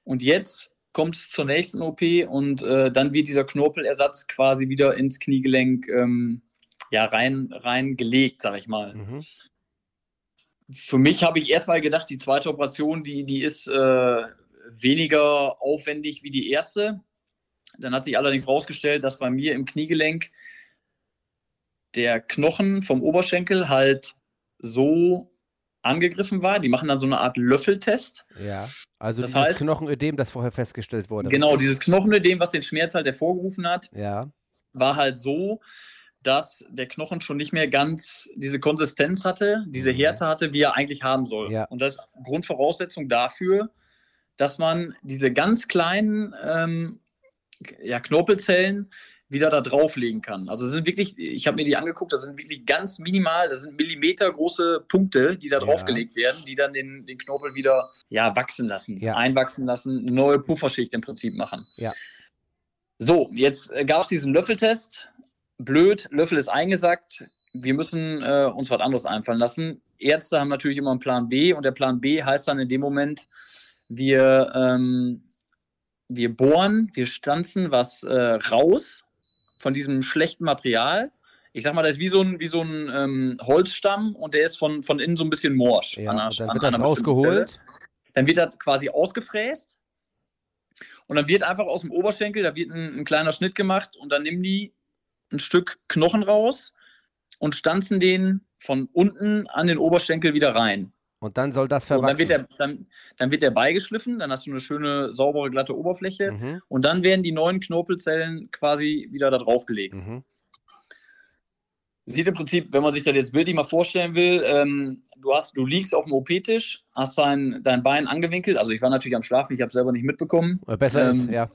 und jetzt kommt es zur nächsten OP und äh, dann wird dieser Knorpelersatz quasi wieder ins Kniegelenk ähm, ja, rein, rein gelegt, sag ich mal. Mhm. Für mich habe ich erstmal gedacht, die zweite Operation, die, die ist äh, weniger aufwendig wie die erste dann hat sich allerdings herausgestellt, dass bei mir im Kniegelenk der Knochen vom Oberschenkel halt so angegriffen war. Die machen dann so eine Art Löffeltest. Ja, also das dieses heißt, Knochenödem, das vorher festgestellt wurde. Genau, dieses Knochenödem, was den Schmerz halt hervorgerufen hat, ja. war halt so, dass der Knochen schon nicht mehr ganz diese Konsistenz hatte, diese mhm. Härte hatte, wie er eigentlich haben soll. Ja. Und das ist Grundvoraussetzung dafür, dass man diese ganz kleinen ähm, ja, Knorpelzellen wieder da drauflegen kann. Also es sind wirklich, ich habe mir die angeguckt, das sind wirklich ganz minimal, das sind Millimeter große Punkte, die da ja. draufgelegt werden, die dann den, den Knorpel wieder ja, wachsen lassen, ja. einwachsen lassen, eine neue Pufferschicht im Prinzip machen. Ja. So, jetzt äh, gab es diesen Löffeltest. Blöd, Löffel ist eingesackt. Wir müssen äh, uns was anderes einfallen lassen. Ärzte haben natürlich immer einen Plan B und der Plan B heißt dann in dem Moment, wir ähm, wir bohren, wir stanzen was äh, raus von diesem schlechten Material ich sag mal, das ist wie so ein, wie so ein ähm, Holzstamm und der ist von, von innen so ein bisschen morsch. Ja, einer- dann an wird das rausgeholt. Dann wird das quasi ausgefräst und dann wird einfach aus dem Oberschenkel, da wird ein, ein kleiner Schnitt gemacht und dann nehmen die ein Stück Knochen raus und stanzen den von unten an den Oberschenkel wieder rein. Und dann soll das Und dann verwachsen. wird, der, dann, dann wird der beigeschliffen, dann hast du eine schöne, saubere, glatte Oberfläche mhm. und dann werden die neuen Knorpelzellen quasi wieder da drauf gelegt. Mhm. Sieht im Prinzip, wenn man sich das jetzt bildlich mal vorstellen will, ähm, du, hast, du liegst auf dem OP-Tisch, hast dein, dein Bein angewinkelt, also ich war natürlich am Schlafen, ich habe selber nicht mitbekommen. Oder Besser ist, Ähm, ja.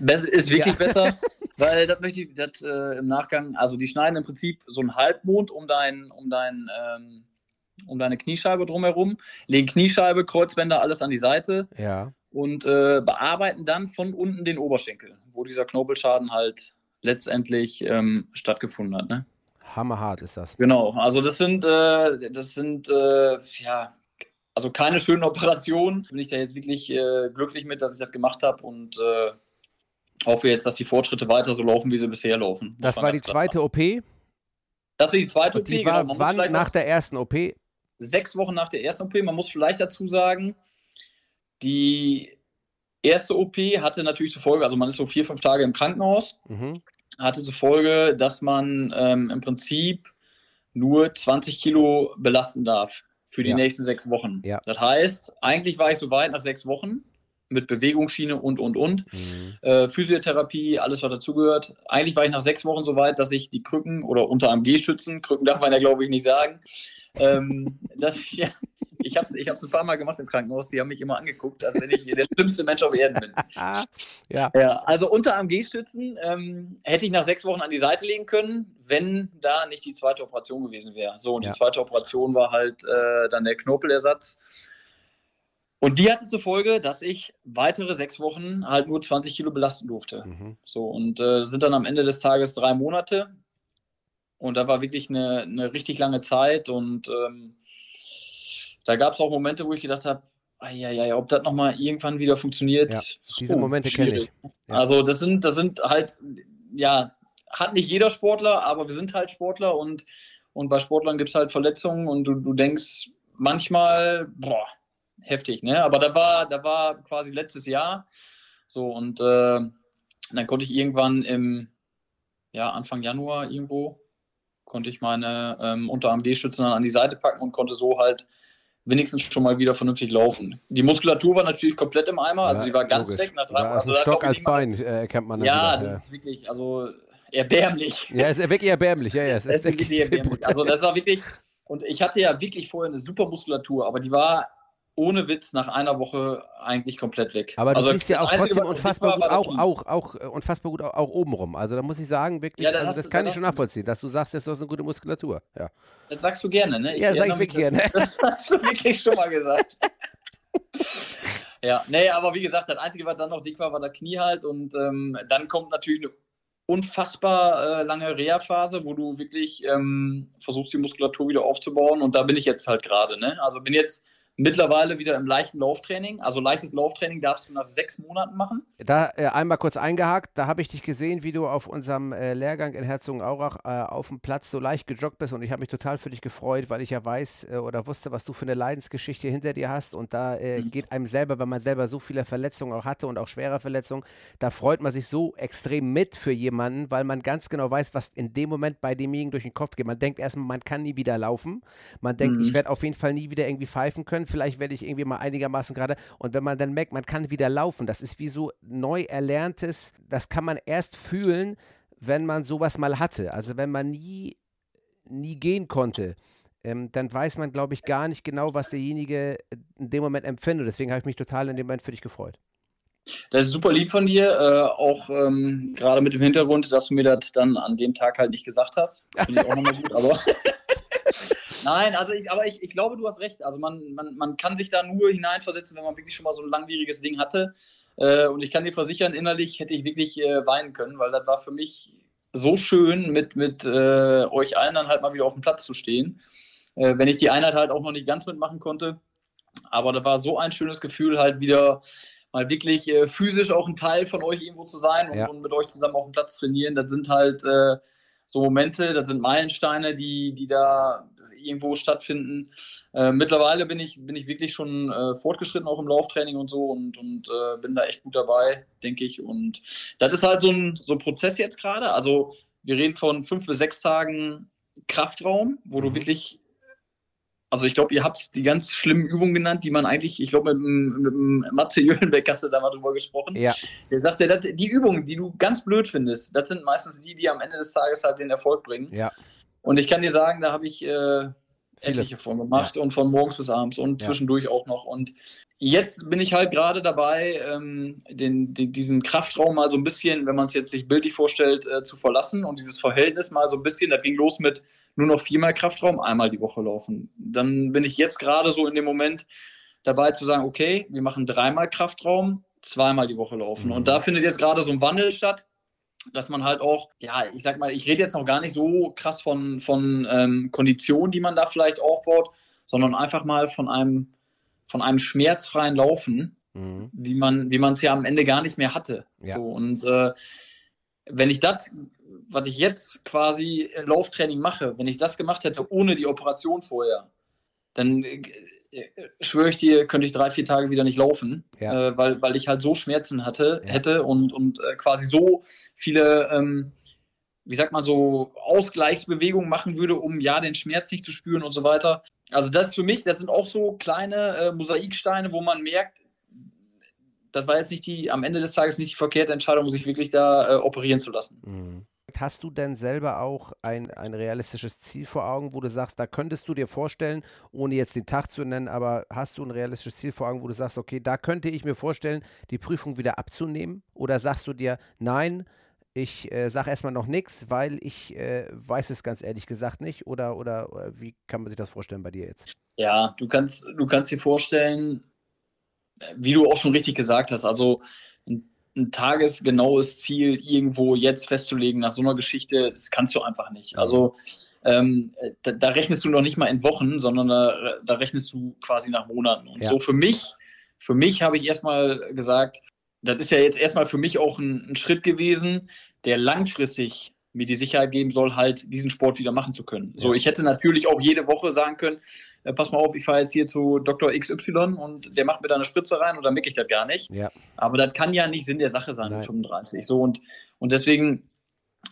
Bess, ist wirklich Ja. besser, weil das möchte ich das, äh, im Nachgang, also die schneiden im Prinzip so einen Halbmond um, dein, um, dein, ähm, um deine Kniescheibe drumherum, legen Kniescheibe, Kreuzbänder, alles an die Seite Ja. und äh, bearbeiten dann von unten den Oberschenkel, wo dieser Knorpelschaden halt letztendlich ähm, stattgefunden hat. Ne? Hammerhart ist das. Genau, also das sind, äh, das sind äh, ja, also keine schönen Operationen. Bin ich da jetzt wirklich äh, glücklich mit, dass ich das gemacht habe und äh, hoffe jetzt, dass die Fortschritte weiter so laufen, wie sie bisher laufen. Das war die zweite OP. sagen. Das war die zweite OP, die genau. war muss wann nach der ersten OP? Sechs Wochen nach der ersten OP. Man muss vielleicht dazu sagen, die erste OP hatte natürlich zur Folge, also man ist so vier, fünf Tage im Krankenhaus. Mhm. hatte zur Folge, dass man ähm, im Prinzip nur 20 Kilo belasten darf für die Ja. nächsten sechs Wochen. Ja. Das heißt, eigentlich war ich so weit nach sechs Wochen mit Bewegungsschiene und, und, und. Mhm. Äh, Physiotherapie, alles, was dazugehört. Eigentlich war ich nach sechs Wochen so weit, dass ich die Krücken oder unter AMG-Schützen, Krücken darf man ja, glaube ich, nicht sagen, ähm, dass ich, ja, ich habe es ich hab's ein paar Mal gemacht im Krankenhaus, die haben mich immer angeguckt, als wenn ich der schlimmste Mensch auf Erden bin. Ja. Ja, also unter AMG-Stützen ähm, hätte ich nach sechs Wochen an die Seite legen können, wenn da nicht die zweite Operation gewesen wäre. So, und Ja. die zweite Operation war halt äh, dann der Knorpelersatz. Und die hatte zur Folge, dass ich weitere sechs Wochen halt nur 20 Kilo belasten durfte. Mhm. So, und äh, sind dann am Ende des Tages drei Monate. Und da war wirklich eine, eine richtig lange Zeit. Und ähm, da gab es auch Momente, wo ich gedacht habe, ja, ob das nochmal irgendwann wieder funktioniert. Ja, Diese Momente kenne ich. Ja. Also das sind, das sind halt, ja, hat nicht jeder Sportler, aber wir sind halt Sportler und, und bei Sportlern gibt es halt Verletzungen und du, du denkst manchmal, boah, heftig, ne? Aber da war, da war quasi letztes Jahr so und äh, dann konnte ich irgendwann im ja, Anfang Januar irgendwo, konnte ich meine ähm, unter AMG-Stützen an die Seite packen und konnte so halt wenigstens schon mal wieder vernünftig laufen. Die Muskulatur war natürlich komplett im Eimer, also Ja, die war ganz logisch. weg nach drei also Stock als Bein, äh, erkennt man dann Ja, wieder. das ist wirklich, also erbärmlich. ja. ja, ist wirklich erbärmlich. Ja, ja, es ist ist wirklich erbärmlich. Also das war wirklich, und ich hatte ja wirklich vorher eine super Muskulatur, aber die war ohne Witz nach einer Woche eigentlich komplett weg. Aber du also siehst ja das auch trotzdem unfassbar gut, auch, auch, auch, äh, unfassbar gut auch, auch obenrum. Also da muss ich sagen, wirklich, Ja, also das du- kann ich schon nachvollziehen, dass du sagst, du hast eine gute Muskulatur. Ja. Das sagst du gerne, ne? Ja, sag ich wirklich gerne. Das, das hast du wirklich schon mal gesagt. ja, nee, aber wie gesagt, das Einzige, was dann noch dick war, war das Knie halt. Und ähm, dann kommt natürlich eine unfassbar äh, lange Reha-Phase, wo du wirklich ähm, versuchst, die Muskulatur wieder aufzubauen. Und da bin ich jetzt halt gerade. Ne? Also bin jetzt mittlerweile wieder im leichten Lauftraining. Also leichtes Lauftraining darfst du nach sechs Monaten machen. Da äh, einmal kurz eingehakt, da habe ich dich gesehen, wie du auf unserem äh, Lehrgang in Herzogenaurach äh, auf dem Platz so leicht gejoggt bist und ich habe mich total für dich gefreut, weil ich ja weiß äh, oder wusste, was du für eine Leidensgeschichte hinter dir hast und da äh, Mhm. geht einem selber, wenn man selber so viele Verletzungen auch hatte und auch schwere Verletzungen, da freut man sich so extrem mit für jemanden, weil man ganz genau weiß, was in dem Moment bei demjenigen durch den Kopf geht. Man denkt erstmal, man kann nie wieder laufen, man denkt, Mhm. ich werde auf jeden Fall nie wieder irgendwie pfeifen können, vielleicht werde ich irgendwie mal einigermaßen gerade und wenn man dann merkt, man kann wieder laufen, das ist wie so neu erlerntes, das kann man erst fühlen, wenn man sowas mal hatte. Also wenn man nie, nie gehen konnte, ähm, dann weiß man, glaube ich, gar nicht genau, was derjenige in dem Moment empfindet. Deswegen habe ich mich total in dem Moment für dich gefreut. Das ist super lieb von dir, äh, auch ähm, gerade mit dem Hintergrund, dass du mir das dann an dem Tag halt nicht gesagt hast. Finde ich auch nochmal gut, aber. Nein, also ich, aber ich, ich glaube, du hast recht. Also man, man, man kann sich da nur hineinversetzen, wenn man wirklich schon mal so ein langwieriges Ding hatte. Äh, und ich kann dir versichern, innerlich hätte ich wirklich äh, weinen können, weil das war für mich so schön, mit, mit äh, euch allen dann halt mal wieder auf dem Platz zu stehen. Äh, wenn ich die Einheit halt auch noch nicht ganz mitmachen konnte. Aber da war so ein schönes Gefühl, halt wieder mal wirklich äh, physisch auch ein Teil von euch irgendwo zu sein und, Ja. und mit euch zusammen auf dem Platz trainieren. Das sind halt äh, so Momente, das sind Meilensteine, die, die da irgendwo stattfinden. Äh, mittlerweile bin ich, bin ich wirklich schon äh, fortgeschritten, auch im Lauftraining und so und, und äh, bin da echt gut dabei, denke ich. Und das ist halt so ein, so ein Prozess jetzt gerade. Also wir reden von fünf bis sechs Tagen Kraftraum, wo mhm. du wirklich also ich glaube, ihr habt die ganz schlimmen Übungen genannt, die man eigentlich, ich glaube, mit, mit, mit Matze Jölenbeck hast du da mal drüber gesprochen. Ja. Der sagt ja, die Übungen, die du ganz blöd findest, das sind meistens die, die am Ende des Tages halt den Erfolg bringen. Ja. Und ich kann dir sagen, da habe ich äh, etliche von gemacht ja. und von morgens bis abends und ja. zwischendurch auch noch. Und jetzt bin ich halt gerade dabei, ähm, den, den, diesen Kraftraum mal so ein bisschen, wenn man es jetzt sich bildlich vorstellt, äh, zu verlassen und dieses Verhältnis mal so ein bisschen, das ging los mit nur noch viermal Kraftraum, einmal die Woche laufen. Dann bin ich jetzt gerade so in dem Moment dabei zu sagen, okay, wir machen dreimal Kraftraum, zweimal die Woche laufen. Mhm. Und da findet jetzt gerade so ein Wandel statt dass man halt auch, ja, ich sag mal, ich rede jetzt noch gar nicht so krass von, von ähm, Konditionen, die man da vielleicht aufbaut, sondern einfach mal von einem, von einem schmerzfreien Laufen, mhm. wie man wie es ja am Ende gar nicht mehr hatte. Ja. So, und äh, wenn ich das, was ich jetzt quasi im Lauftraining mache, wenn ich das gemacht hätte ohne die Operation vorher, dann äh, schwöre ich dir, könnte ich drei, vier Tage wieder nicht laufen, ja. äh, weil, weil ich halt so Schmerzen hatte, ja. hätte und, und äh, quasi so viele, ähm, wie sagt man, so Ausgleichsbewegungen machen würde, um ja den Schmerz nicht zu spüren und so weiter. Also das ist für mich, das sind auch so kleine äh, Mosaiksteine, wo man merkt, das war jetzt nicht die, am Ende des Tages nicht die verkehrte Entscheidung, sich wirklich da äh, operieren zu lassen. Mhm. Hast du denn selber auch ein, ein realistisches Ziel vor Augen, wo du sagst, da könntest du dir vorstellen, ohne jetzt den Tag zu nennen, aber hast du ein realistisches Ziel vor Augen, wo du sagst, okay, da könnte ich mir vorstellen, die Prüfung wieder abzunehmen? Oder sagst du dir, nein, ich äh, sage erstmal noch nichts, weil ich äh, weiß es ganz ehrlich gesagt nicht? Oder, oder, oder wie kann man sich das vorstellen bei dir jetzt? Ja, du kannst, du kannst dir vorstellen, wie du auch schon richtig gesagt hast, also ein tagesgenaues Ziel irgendwo jetzt festzulegen nach so einer Geschichte, das kannst du einfach nicht. Also ähm, da, da, rechnest du noch nicht mal in Wochen, sondern da, da rechnest du quasi nach Monaten. Und ja. so für mich, für mich habe ich erstmal gesagt, das ist ja jetzt erstmal für mich auch ein, ein Schritt gewesen, der langfristig mir die Sicherheit geben soll, halt diesen Sport wieder machen zu können. Ja. So, ich hätte natürlich auch jede Woche sagen können, äh, pass mal auf, ich fahre jetzt hier zu Dr. XY und der macht mir da eine Spritze rein und dann merke ich das gar nicht. Ja. Aber das kann ja nicht Sinn der Sache sein mit 35. So und, und deswegen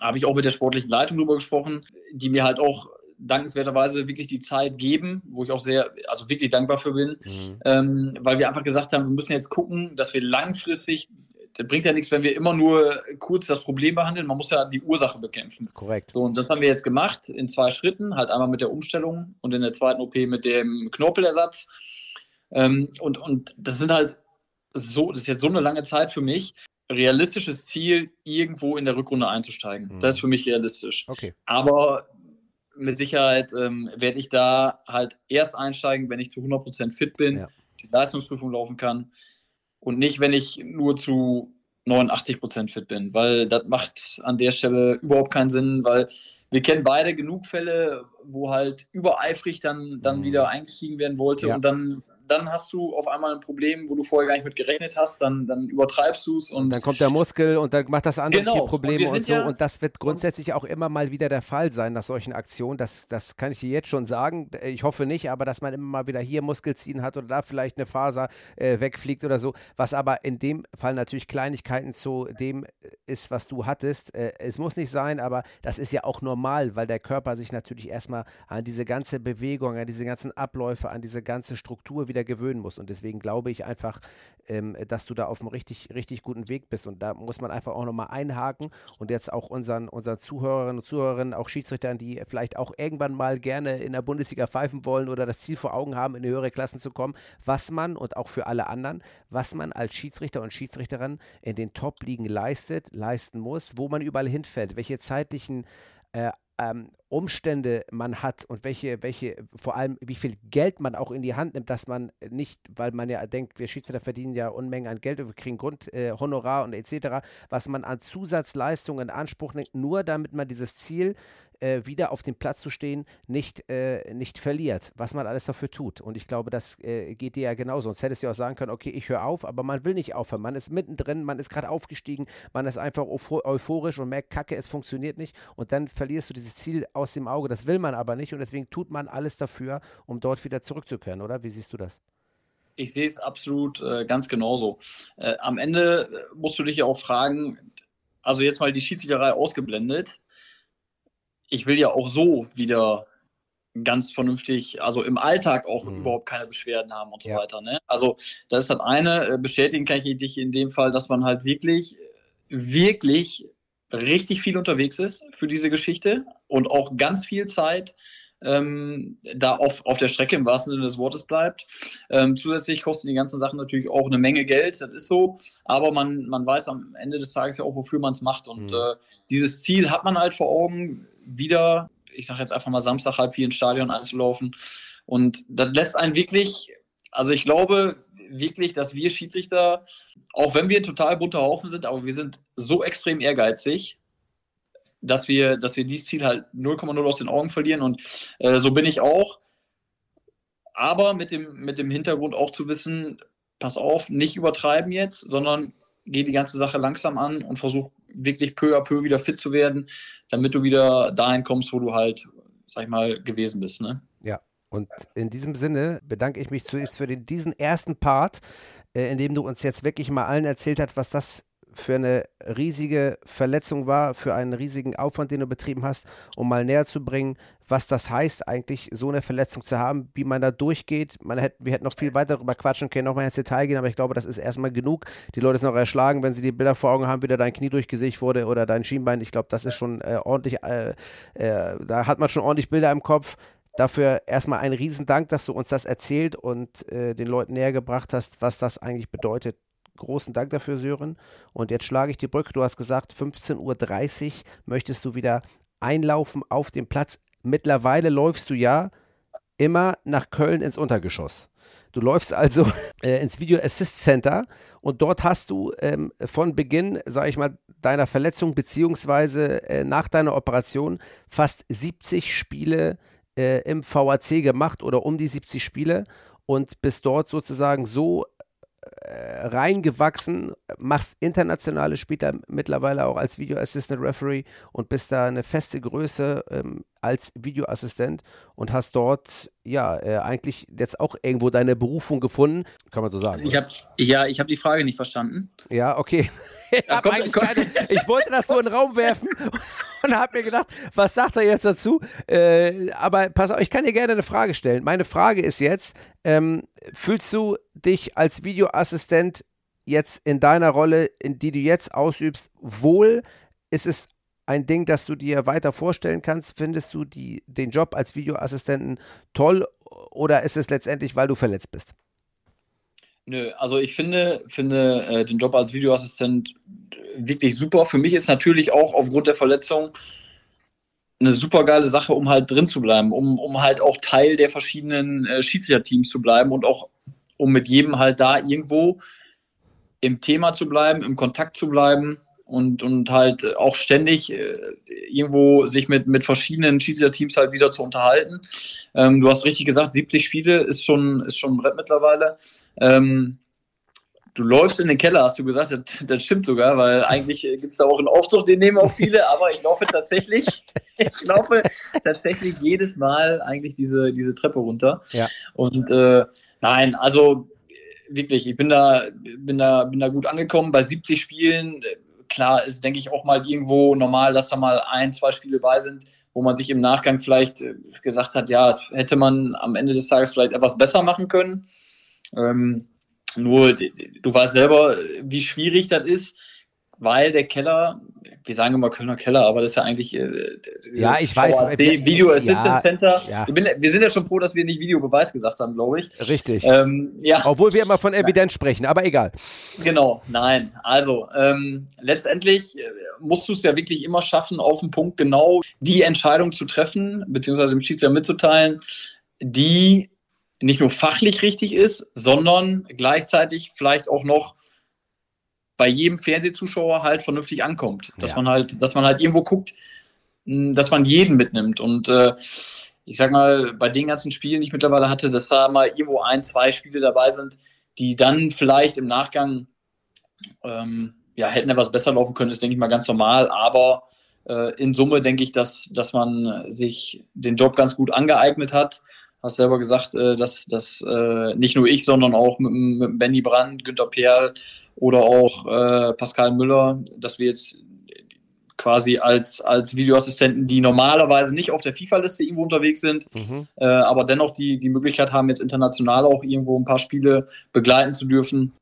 habe ich auch mit der sportlichen Leitung drüber gesprochen, die mir halt auch dankenswerterweise wirklich die Zeit geben, wo ich auch sehr, also wirklich dankbar für bin, mhm. ähm, weil wir einfach gesagt haben, wir müssen jetzt gucken, dass wir langfristig das bringt ja nichts, wenn wir immer nur kurz das Problem behandeln. Man muss ja die Ursache bekämpfen. Korrekt. So, und das haben wir jetzt gemacht in zwei Schritten. Halt einmal mit der Umstellung und in der zweiten OP mit dem Knorpelersatz. Ähm, und, und das sind halt so, das ist jetzt so eine lange Zeit für mich. Realistisches Ziel, irgendwo in der Rückrunde einzusteigen. Mhm. Das ist für mich realistisch. Okay. Aber mit Sicherheit ähm, werde ich da halt erst einsteigen, wenn ich zu 100% fit bin, ja. die Leistungsprüfung laufen kann und nicht, wenn ich nur zu 89 Prozent fit bin, weil das macht an der Stelle überhaupt keinen Sinn, weil wir kennen beide genug Fälle, wo halt übereifrig dann, dann mhm. wieder eingestiegen werden wollte ja. und dann dann hast du auf einmal ein Problem, wo du vorher gar nicht mit gerechnet hast, dann, dann übertreibst du es. Und dann kommt der Muskel und dann macht das andere genau. Probleme und, und so. Ja und das wird grundsätzlich auch immer mal wieder der Fall sein nach solchen Aktionen. Das, das kann ich dir jetzt schon sagen. Ich hoffe nicht, aber dass man immer mal wieder hier Muskel ziehen hat oder da vielleicht eine Faser äh, wegfliegt oder so. Was aber in dem Fall natürlich Kleinigkeiten zu dem ist, was du hattest. Äh, es muss nicht sein, aber das ist ja auch normal, weil der Körper sich natürlich erstmal an diese ganze Bewegung, an diese ganzen Abläufe, an diese ganze Struktur wieder wieder gewöhnen muss. Und deswegen glaube ich einfach, ähm, dass du da auf einem richtig, richtig guten Weg bist. Und da muss man einfach auch nochmal einhaken und jetzt auch unseren, unseren Zuhörerinnen und Zuhörerinnen, auch Schiedsrichtern, die vielleicht auch irgendwann mal gerne in der Bundesliga pfeifen wollen oder das Ziel vor Augen haben, in höhere Klassen zu kommen, was man und auch für alle anderen, was man als Schiedsrichter und Schiedsrichterin in den Top-Ligen leistet, leisten muss, wo man überall hinfällt, welche zeitlichen äh, ähm, Umstände man hat und welche, welche, vor allem wie viel Geld man auch in die Hand nimmt, dass man nicht, weil man ja denkt, wir Schiedsrichter verdienen ja Unmengen an Geld, wir kriegen Grundhonorar äh, und etc., was man an Zusatzleistungen in Anspruch nimmt, nur damit man dieses Ziel äh, wieder auf dem Platz zu stehen, nicht, äh, nicht verliert, was man alles dafür tut. Und ich glaube, das äh, geht dir ja genauso. Sonst hättest du ja auch sagen können, okay, ich höre auf, aber man will nicht aufhören. Man ist mittendrin, man ist gerade aufgestiegen, man ist einfach euphorisch und merkt, kacke, es funktioniert nicht. Und dann verlierst du dieses Ziel aus dem Auge. Das will man aber nicht und deswegen tut man alles dafür, um dort wieder zurückzukehren, oder? Wie siehst du das? Ich sehe es absolut äh, ganz genauso. Äh, am Ende äh, musst du dich ja auch fragen, also jetzt mal die Schiedsrichterei ausgeblendet. Ich will ja auch so wieder ganz vernünftig, also im Alltag auch mhm. überhaupt keine Beschwerden haben und so ja. weiter. Ne? Also das ist das eine. Äh, bestätigen kann ich dich in dem Fall, dass man halt wirklich, wirklich richtig viel unterwegs ist für diese Geschichte und auch ganz viel Zeit ähm, da auf, auf der Strecke im wahrsten Sinne des Wortes bleibt. Ähm, zusätzlich kosten die ganzen Sachen natürlich auch eine Menge Geld, das ist so, aber man, man weiß am Ende des Tages ja auch, wofür man es macht. Und mhm. äh, dieses Ziel hat man halt vor Augen, wieder, ich sage jetzt einfach mal Samstag halb vier ins Stadion einzulaufen. Und das lässt einen wirklich, also ich glaube, wirklich, dass wir Schiedsrichter, auch wenn wir total bunter Haufen sind, aber wir sind so extrem ehrgeizig, dass wir, dass wir dieses Ziel halt 0,0 aus den Augen verlieren. Und äh, so bin ich auch. Aber mit dem, mit dem Hintergrund auch zu wissen, pass auf, nicht übertreiben jetzt, sondern geh die ganze Sache langsam an und versuch wirklich peu à peu wieder fit zu werden, damit du wieder dahin kommst, wo du halt, sag ich mal, gewesen bist. Ne? Ja. Und in diesem Sinne bedanke ich mich zuerst für den, diesen ersten Part, äh, in dem du uns jetzt wirklich mal allen erzählt hast, was das für eine riesige Verletzung war, für einen riesigen Aufwand, den du betrieben hast, um mal näher zu bringen, was das heißt, eigentlich so eine Verletzung zu haben, wie man da durchgeht. Man hätte, wir hätten noch viel weiter darüber quatschen können, nochmal ins Detail gehen, aber ich glaube, das ist erstmal genug. Die Leute sind noch erschlagen, wenn sie die Bilder vor Augen haben, wie da dein Knie durchgesägt wurde oder dein Schienbein. Ich glaube, das ist schon äh, ordentlich, äh, äh, da hat man schon ordentlich Bilder im Kopf. Dafür erstmal ein Riesendank, dass du uns das erzählt und äh, den Leuten näher gebracht hast, was das eigentlich bedeutet, großen Dank dafür, Sören. Und jetzt schlage ich die Brücke. Du hast gesagt, 15.30 Uhr möchtest du wieder einlaufen auf dem Platz. Mittlerweile läufst du ja immer nach Köln ins Untergeschoss. Du läufst also äh, ins Video Assist Center und dort hast du ähm, von Beginn, sage ich mal, deiner Verletzung beziehungsweise äh, nach deiner Operation fast 70 Spiele äh, im VAC gemacht oder um die 70 Spiele und bist dort sozusagen so äh, reingewachsen, machst internationale Spiele mittlerweile auch als Video Assistant Referee und bist da eine feste Größe ähm, als Videoassistent und hast dort ja äh, eigentlich jetzt auch irgendwo deine Berufung gefunden, kann man so sagen. Ich habe ja, ich habe die Frage nicht verstanden. Ja, okay. Ich, ja, komm, komm. Keine, ich wollte das so in den Raum werfen und habe mir gedacht, was sagt er jetzt dazu? Äh, aber pass auf, ich kann dir gerne eine Frage stellen. Meine Frage ist jetzt: ähm, Fühlst du dich als Videoassistent jetzt in deiner Rolle, in die du jetzt ausübst, wohl? Ist es ein Ding, das du dir weiter vorstellen kannst? Findest du die, den Job als Videoassistenten toll oder ist es letztendlich, weil du verletzt bist? Nö, also ich finde, finde äh, den Job als Videoassistent wirklich super. Für mich ist natürlich auch aufgrund der Verletzung eine super geile Sache, um halt drin zu bleiben, um, um halt auch Teil der verschiedenen äh, Schiedsrichterteams zu bleiben und auch um mit jedem halt da irgendwo im Thema zu bleiben, im Kontakt zu bleiben und, und halt auch ständig äh, irgendwo sich mit, mit verschiedenen Schiedsrichter-Teams halt wieder zu unterhalten. Ähm, du hast richtig gesagt, 70 Spiele ist schon, ist schon ein Brett mittlerweile. Ähm, du läufst in den Keller, hast du gesagt, das, das stimmt sogar, weil eigentlich gibt es da auch einen Aufzug, den nehmen auch viele, aber ich laufe tatsächlich, ich laufe tatsächlich jedes Mal eigentlich diese, diese Treppe runter. Ja. Und äh, nein, also wirklich, ich bin da, bin da, bin da gut angekommen. Bei 70 Spielen klar ist, denke ich, auch mal irgendwo normal, dass da mal ein, zwei Spiele bei sind, wo man sich im Nachgang vielleicht äh, gesagt hat, ja, hätte man am Ende des Tages vielleicht etwas besser machen können. Ähm, nur, du weißt selber, wie schwierig das ist weil der Keller, wir sagen immer Kölner Keller, aber das ist ja eigentlich äh, ja, ich VAC, weiß, Video Assistant ja, Center. Ja. Bin, wir sind ja schon froh, dass wir nicht Videobeweis gesagt haben, glaube ich. Richtig. Ähm, ja. Obwohl wir immer von Evidenz sprechen, aber egal. Genau, nein. Also ähm, letztendlich äh, musst du es ja wirklich immer schaffen, auf den Punkt genau die Entscheidung zu treffen, beziehungsweise dem Schiedsrichter mitzuteilen, die nicht nur fachlich richtig ist, sondern gleichzeitig vielleicht auch noch bei jedem Fernsehzuschauer halt vernünftig ankommt. Dass ja. man halt, dass man halt irgendwo guckt, dass man jeden mitnimmt. Und äh, ich sag mal, bei den ganzen Spielen, die ich mittlerweile hatte, dass da mal irgendwo ein, zwei Spiele dabei sind, die dann vielleicht im Nachgang ähm, ja, hätten etwas besser laufen können, ist, denke ich mal, ganz normal. Aber äh, in Summe denke ich, dass, dass man sich den Job ganz gut angeeignet hat. Hast selber gesagt, äh, dass, dass äh, nicht nur ich, sondern auch mit, mit Benny Brand, Günter Perl oder auch äh, Pascal Müller, dass wir jetzt quasi als, als Videoassistenten, die normalerweise nicht auf der FIFA-Liste irgendwo unterwegs sind, mhm. äh, aber dennoch die, die Möglichkeit haben, jetzt international auch irgendwo ein paar Spiele begleiten zu dürfen.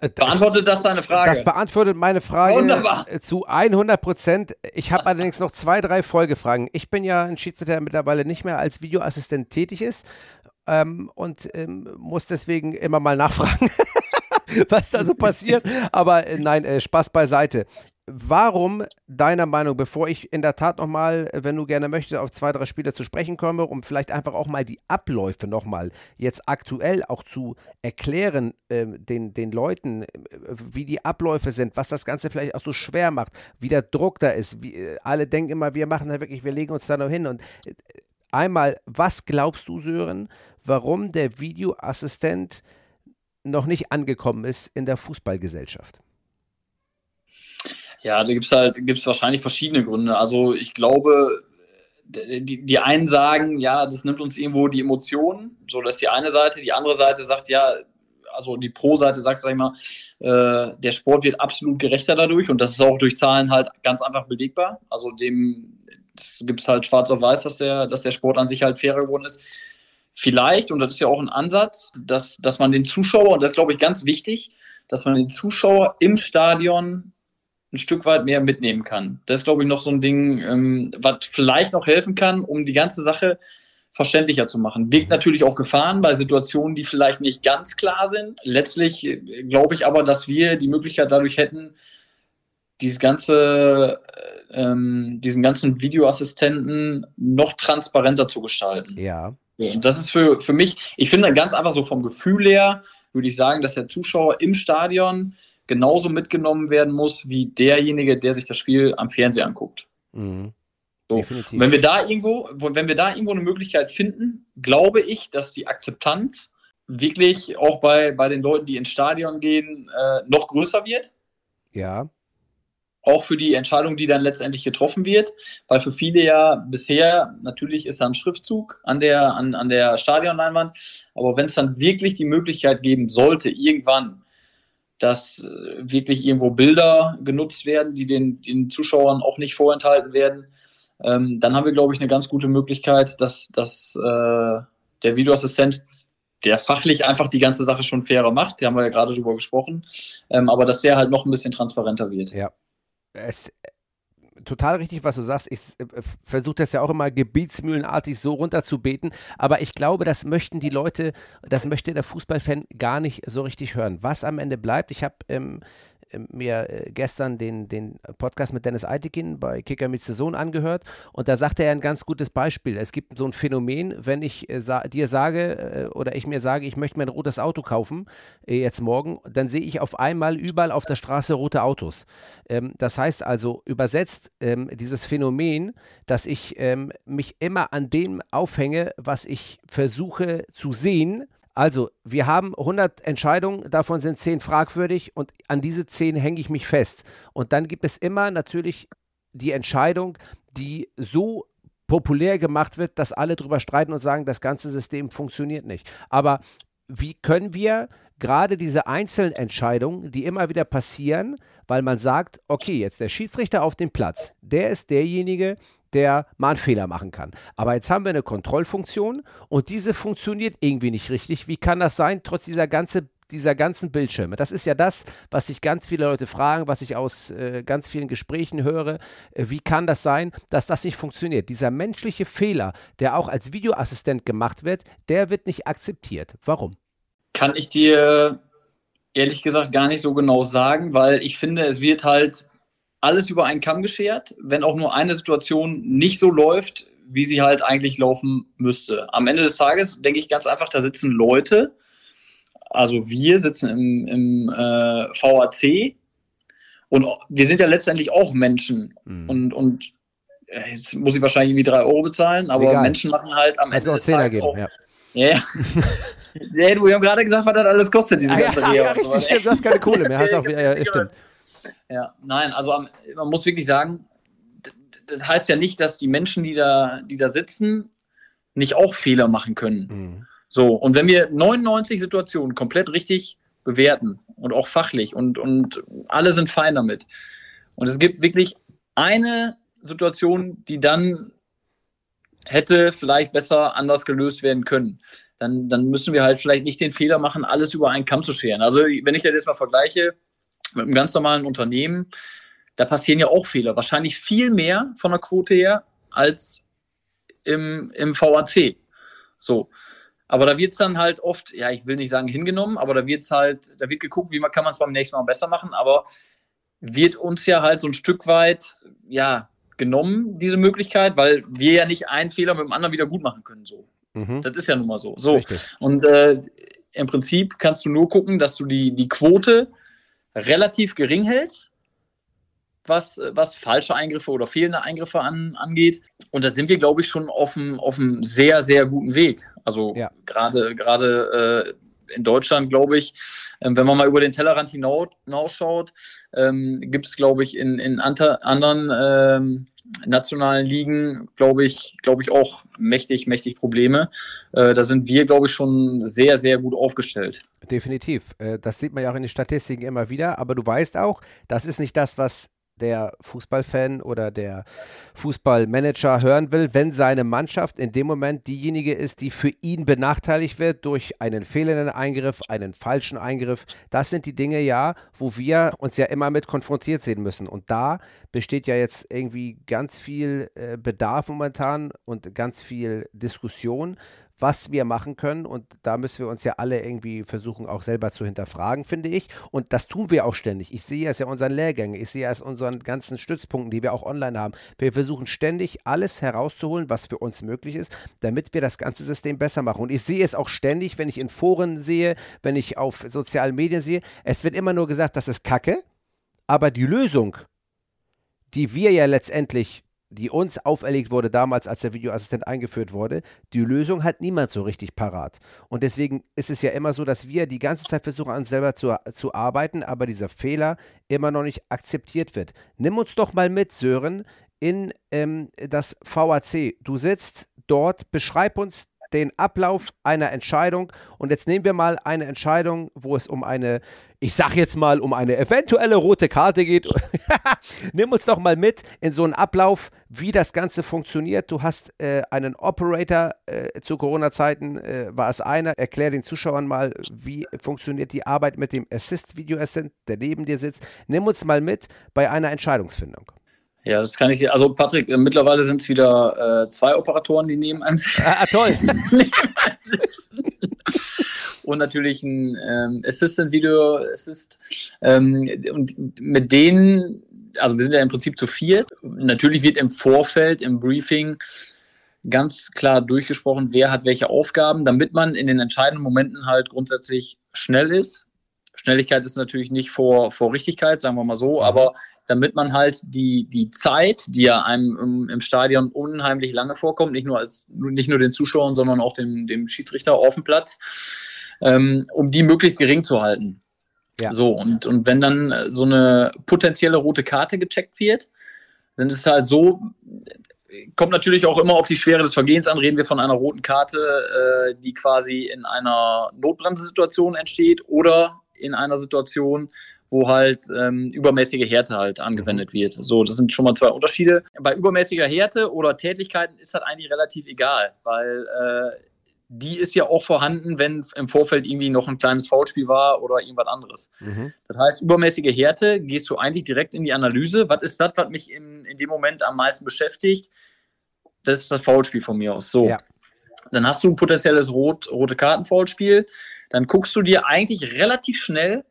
Äh, beantwortet das deine Frage? Das beantwortet meine Frage Wunderbar. zu 100 Prozent. Ich habe allerdings noch zwei, drei Folgefragen. Ich bin ja ein Schiedsrichter, der mittlerweile nicht mehr als Videoassistent tätig ist ähm, und ähm, muss deswegen immer mal nachfragen. was da so passiert. Aber äh, nein, äh, Spaß beiseite. Warum, deiner Meinung, bevor ich in der Tat nochmal, wenn du gerne möchtest, auf zwei, drei Spiele zu sprechen komme, um vielleicht einfach auch mal die Abläufe nochmal jetzt aktuell auch zu erklären, äh, den, den Leuten, äh, wie die Abläufe sind, was das Ganze vielleicht auch so schwer macht, wie der Druck da ist. Wie, äh, alle denken immer, wir machen da wirklich, wir legen uns da noch hin. Und äh, einmal, was glaubst du, Sören, warum der Videoassistent noch nicht angekommen ist in der Fußballgesellschaft? Ja, da gibt es halt gibt's wahrscheinlich verschiedene Gründe. Also ich glaube, die, die einen sagen, ja, das nimmt uns irgendwo die Emotionen. So, das ist die eine Seite. Die andere Seite sagt, ja, also die Pro-Seite sagt, sag ich mal, äh, der Sport wird absolut gerechter dadurch und das ist auch durch Zahlen halt ganz einfach belegbar. Also dem gibt es halt schwarz auf weiß, dass der, dass der Sport an sich halt fairer geworden ist. Vielleicht, und das ist ja auch ein Ansatz, dass, dass man den Zuschauer, und das ist, glaube ich, ganz wichtig, dass man den Zuschauer im Stadion ein Stück weit mehr mitnehmen kann. Das ist, glaube ich, noch so ein Ding, ähm, was vielleicht noch helfen kann, um die ganze Sache verständlicher zu machen. Birgt natürlich auch Gefahren bei Situationen, die vielleicht nicht ganz klar sind. Letztlich äh, glaube ich aber, dass wir die Möglichkeit dadurch hätten, dieses ganze, äh, ähm, diesen ganzen Videoassistenten noch transparenter zu gestalten. Ja. Und das ist für, für mich, ich finde ganz einfach so vom Gefühl her, würde ich sagen, dass der Zuschauer im Stadion genauso mitgenommen werden muss wie derjenige, der sich das Spiel am Fernseher anguckt. Mhm. So. Definitiv. Wenn wir da irgendwo, wenn wir da irgendwo eine Möglichkeit finden, glaube ich, dass die Akzeptanz wirklich auch bei, bei den Leuten, die ins Stadion gehen, äh, noch größer wird. Ja. Auch für die Entscheidung, die dann letztendlich getroffen wird, weil für viele ja bisher, natürlich ist da ein Schriftzug an der, an, an der Stadionleinwand, aber wenn es dann wirklich die Möglichkeit geben sollte, irgendwann dass äh, wirklich irgendwo Bilder genutzt werden, die den, den Zuschauern auch nicht vorenthalten werden. Ähm, dann haben wir, glaube ich, eine ganz gute Möglichkeit, dass, dass äh, der Videoassistent, der fachlich einfach die ganze Sache schon fairer macht, da haben wir ja gerade drüber gesprochen, ähm, aber dass der halt noch ein bisschen transparenter wird. Ja. Es, total richtig, was du sagst. Ich äh, versuche das ja auch immer gebietsmühlenartig so runterzubeten, aber ich glaube, das möchten die Leute, das möchte der Fußballfan gar nicht so richtig hören. Was am Ende bleibt, ich habe ähm, mir äh, gestern den, den Podcast mit Dennis Eitekin bei Kicker mit Saison angehört und da sagte er ein ganz gutes Beispiel. Es gibt so ein Phänomen, wenn ich äh, sa dir sage äh, oder ich mir sage, ich möchte mir ein rotes Auto kaufen, äh, jetzt morgen, dann sehe ich auf einmal überall auf der Straße rote Autos. Ähm, das heißt also übersetzt ähm, dieses Phänomen, dass ich ähm, mich immer an dem aufhänge, was ich versuche zu sehen, also, wir haben 100 Entscheidungen, davon sind 10 fragwürdig und an diese 10 hänge ich mich fest. Und dann gibt es immer natürlich die Entscheidung, die so populär gemacht wird, dass alle drüber streiten und sagen, das ganze System funktioniert nicht. Aber wie können wir gerade diese einzelnen Entscheidungen, die immer wieder passieren, weil man sagt, okay, jetzt der Schiedsrichter auf dem Platz, der ist derjenige, der mal einen Fehler machen kann. Aber jetzt haben wir eine Kontrollfunktion und diese funktioniert irgendwie nicht richtig. Wie kann das sein, trotz dieser ganze dieser ganzen Bildschirme. Das ist ja das, was sich ganz viele Leute fragen, was ich aus äh, ganz vielen Gesprächen höre. Äh, wie kann das sein, dass das nicht funktioniert? Dieser menschliche Fehler, der auch als Videoassistent gemacht wird, der wird nicht akzeptiert. Warum? Kann ich dir ehrlich gesagt gar nicht so genau sagen, weil ich finde, es wird halt alles über einen Kamm geschert, wenn auch nur eine Situation nicht so läuft, wie sie halt eigentlich laufen müsste. Am Ende des Tages denke ich ganz einfach, da sitzen Leute, also wir sitzen im, im äh, VAC und wir sind ja letztendlich auch Menschen. Mhm. Und, und jetzt muss ich wahrscheinlich irgendwie drei Euro bezahlen, aber Egal. Menschen machen halt am Ende des Tages geben, auch. ja. Ja, ja. du, wir haben gerade gesagt, was das alles kostet, diese Ah, ja, ganze ja, richtig, stimmt, du hast keine Kohle mehr. Hast auch, ja, Ja, stimmt. Ja, nein, also man muss wirklich sagen, das heißt ja nicht, dass die Menschen, die da, die da sitzen, nicht auch Fehler machen können. Mhm. So, und wenn wir 99 Situationen komplett richtig bewerten und auch fachlich und, und alle sind fein damit und es gibt wirklich eine Situation, die dann hätte vielleicht besser anders gelöst werden können, dann, dann müssen wir halt vielleicht nicht den Fehler machen, alles über einen Kamm zu scheren. Also wenn ich das jetzt mal vergleiche mit einem ganz normalen Unternehmen, da passieren ja auch Fehler, wahrscheinlich viel mehr von der Quote her als im, im VAC. So. Aber da wird es dann halt oft, ja, ich will nicht sagen hingenommen, aber da wird es halt, da wird geguckt, wie man kann man es beim nächsten Mal besser machen, aber wird uns ja halt so ein Stück weit, ja, genommen, diese Möglichkeit, weil wir ja nicht einen Fehler mit dem anderen wieder gut machen können. So. Mhm. Das ist ja nun mal so. So. Richtig. Und äh, im Prinzip kannst du nur gucken, dass du die, die Quote relativ gering hältst, was, was falsche Eingriffe oder fehlende Eingriffe an, angeht. Und da sind wir, glaube ich, schon auf einem, auf einem sehr, sehr guten Weg. Also Ja. gerade gerade äh, in Deutschland, glaube ich, ähm, wenn man mal über den Tellerrand hinaus- hinausschaut, ähm, gibt es, glaube ich, in, in anderen ähm, nationalen Ligen, glaube ich, glaube ich, auch mächtig, mächtig Probleme. Äh, da sind wir, glaube ich, schon sehr, sehr gut aufgestellt. Definitiv. Äh, Das sieht man ja auch in den Statistiken immer wieder. Aber du weißt auch, das ist nicht das, was der Fußballfan oder der Fußballmanager hören will, wenn seine Mannschaft in dem Moment diejenige ist, die für ihn benachteiligt wird durch einen fehlenden Eingriff, einen falschen Eingriff. Das sind die Dinge ja, wo wir uns ja immer mit konfrontiert sehen müssen. Und da besteht ja jetzt irgendwie ganz viel äh, Bedarf momentan und ganz viel Diskussion was wir machen können. Und da müssen wir uns ja alle irgendwie versuchen, auch selber zu hinterfragen, finde ich. Und das tun wir auch ständig. Ich sehe es ja unseren Lehrgängen, ich sehe es unseren ganzen Stützpunkten, die wir auch online haben. Wir versuchen ständig alles herauszuholen, was für uns möglich ist, damit wir das ganze System besser machen. Und ich sehe es auch ständig, wenn ich in Foren sehe, wenn ich auf sozialen Medien sehe. Es wird immer nur gesagt, das ist Kacke, aber die Lösung, die wir ja letztendlich die uns auferlegt wurde damals, als der Videoassistent eingeführt wurde, die Lösung hat niemand so richtig parat. Und deswegen ist es ja immer so, dass wir die ganze Zeit versuchen, an uns selber zu, zu arbeiten, aber dieser Fehler immer noch nicht akzeptiert wird. Nimm uns doch mal mit, Sören, in ähm, das VAC. Du sitzt dort, beschreib uns den Ablauf einer Entscheidung und jetzt nehmen wir mal eine Entscheidung, wo es um eine, ich sag jetzt mal, um eine eventuelle rote Karte geht. Nimm uns doch mal mit in so einen Ablauf, wie das Ganze funktioniert. Du hast äh, einen Operator, äh, zu Corona-Zeiten äh, war es einer. Erklär den Zuschauern mal, wie funktioniert die Arbeit mit dem Assist-Video-Assistent, der neben dir sitzt. Nimm uns mal mit bei einer Entscheidungsfindung. Ja, das kann ich dir. Also, Patrick, äh, mittlerweile sind es wieder äh, zwei Operatoren, die neben einem Ah, toll. und natürlich ein ähm, Assistant Video Assist. Ähm, und mit denen, also wir sind ja im Prinzip zu viert. Natürlich wird im Vorfeld, im Briefing ganz klar durchgesprochen, wer hat welche Aufgaben, damit man in den entscheidenden Momenten halt grundsätzlich schnell ist. Schnelligkeit ist natürlich nicht vor, vor Richtigkeit, sagen wir mal so, aber damit man halt die, die Zeit, die ja einem im, im Stadion unheimlich lange vorkommt, nicht nur als nicht nur den Zuschauern, sondern auch dem, dem Schiedsrichter auf dem Platz, ähm, um die möglichst gering zu halten. Ja. So, und, und wenn dann so eine potenzielle rote Karte gecheckt wird, dann ist es halt so, kommt natürlich auch immer auf die Schwere des Vergehens an. Reden wir von einer roten Karte, äh, die quasi in einer Notbremsesituation entsteht oder in einer Situation, wo halt ähm, übermäßige Härte halt angewendet wird. So, das sind schon mal zwei Unterschiede. Bei übermäßiger Härte oder Tätigkeiten ist das eigentlich relativ egal, weil äh, die ist ja auch vorhanden, wenn im Vorfeld irgendwie noch ein kleines Foulspiel war oder irgendwas anderes. Mhm. Das heißt, übermäßige Härte gehst du eigentlich direkt in die Analyse. Was ist das, was mich in, in dem Moment am meisten beschäftigt? Das ist das Foulspiel von mir aus. So. Ja. Dann hast du ein potenzielles Rot, rote Karten-Foulspiel. Dann guckst du dir eigentlich relativ schnell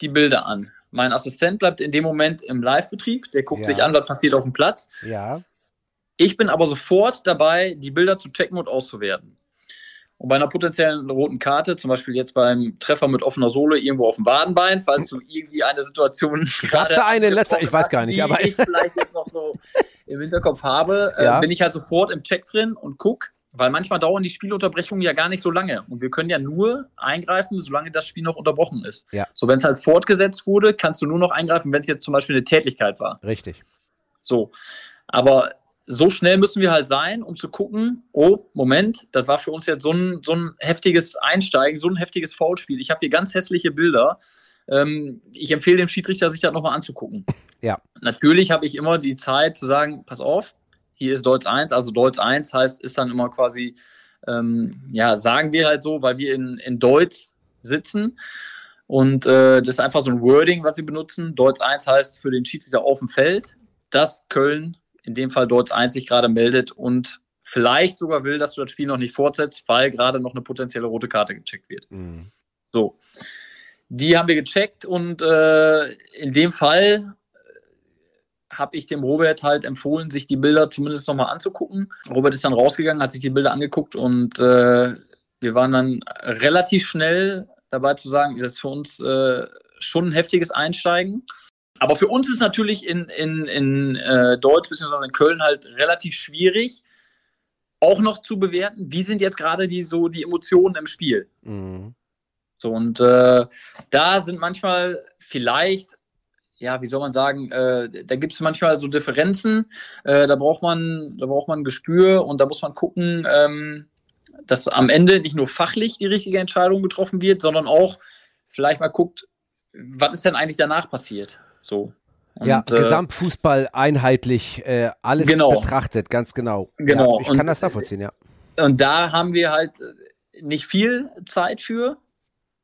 die Bilder an. Mein Assistent bleibt in dem Moment im Live-Betrieb. Der guckt Ja. sich an, was passiert auf dem Platz. Ja. Ich bin aber sofort dabei, die Bilder zu checken und auszuwerten. Und bei einer potenziellen roten Karte, zum Beispiel jetzt beim Treffer mit offener Sohle irgendwo auf dem Wadenbein, falls du irgendwie eine Situation. Gab's da eine in letzter- ich weiß gar nicht, die aber- ich vielleicht jetzt noch so im Hinterkopf habe, äh, Ja. bin ich halt sofort im Check drin und guck, weil manchmal dauern die Spielunterbrechungen ja gar nicht so lange. Und wir können ja nur eingreifen, solange das Spiel noch unterbrochen ist. Ja. So, wenn es halt fortgesetzt wurde, kannst du nur noch eingreifen, wenn es jetzt zum Beispiel eine Tätigkeit war. Richtig. So. Aber so schnell müssen wir halt sein, um zu gucken, oh, Moment, das war für uns jetzt so ein, so ein heftiges Einsteigen, so ein heftiges Foulspiel. Ich habe hier ganz hässliche Bilder. Ähm, ich empfehle dem Schiedsrichter, sich das nochmal anzugucken. Ja. Natürlich habe ich immer die Zeit zu sagen, pass auf, hier ist Deutsch 1, also Deutsch 1 heißt, ist dann immer quasi, ähm, ja, sagen wir halt so, weil wir in, in Deutsch sitzen. Und äh, das ist einfach so ein Wording, was wir benutzen. Deutsch 1 heißt für den Schiedsrichter auf dem Feld, dass Köln, in dem Fall Deutsch 1, sich gerade meldet und vielleicht sogar will, dass du das Spiel noch nicht fortsetzt, weil gerade noch eine potenzielle rote Karte gecheckt wird. Mhm. So. Die haben wir gecheckt und äh, in dem Fall habe ich dem Robert halt empfohlen, sich die Bilder zumindest nochmal anzugucken. Robert ist dann rausgegangen, hat sich die Bilder angeguckt und äh, wir waren dann relativ schnell dabei zu sagen, das ist für uns äh, schon ein heftiges Einsteigen. Aber für uns ist natürlich in, in, in äh, Deutsch bzw. in Köln halt relativ schwierig, auch noch zu bewerten, wie sind jetzt gerade die so die Emotionen im Spiel. Mhm. So, und äh, da sind manchmal vielleicht, ja, wie soll man sagen, äh, da gibt es manchmal so Differenzen, äh, da braucht man, da braucht man ein Gespür und da muss man gucken, ähm, dass am Ende nicht nur fachlich die richtige Entscheidung getroffen wird, sondern auch vielleicht mal guckt, was ist denn eigentlich danach passiert? So. Und, ja, äh, Gesamtfußball einheitlich, äh, alles Genau. betrachtet, ganz genau. Genau. Ja, ich Und- kann das nachvollziehen, ja. Und da haben wir halt nicht viel Zeit für.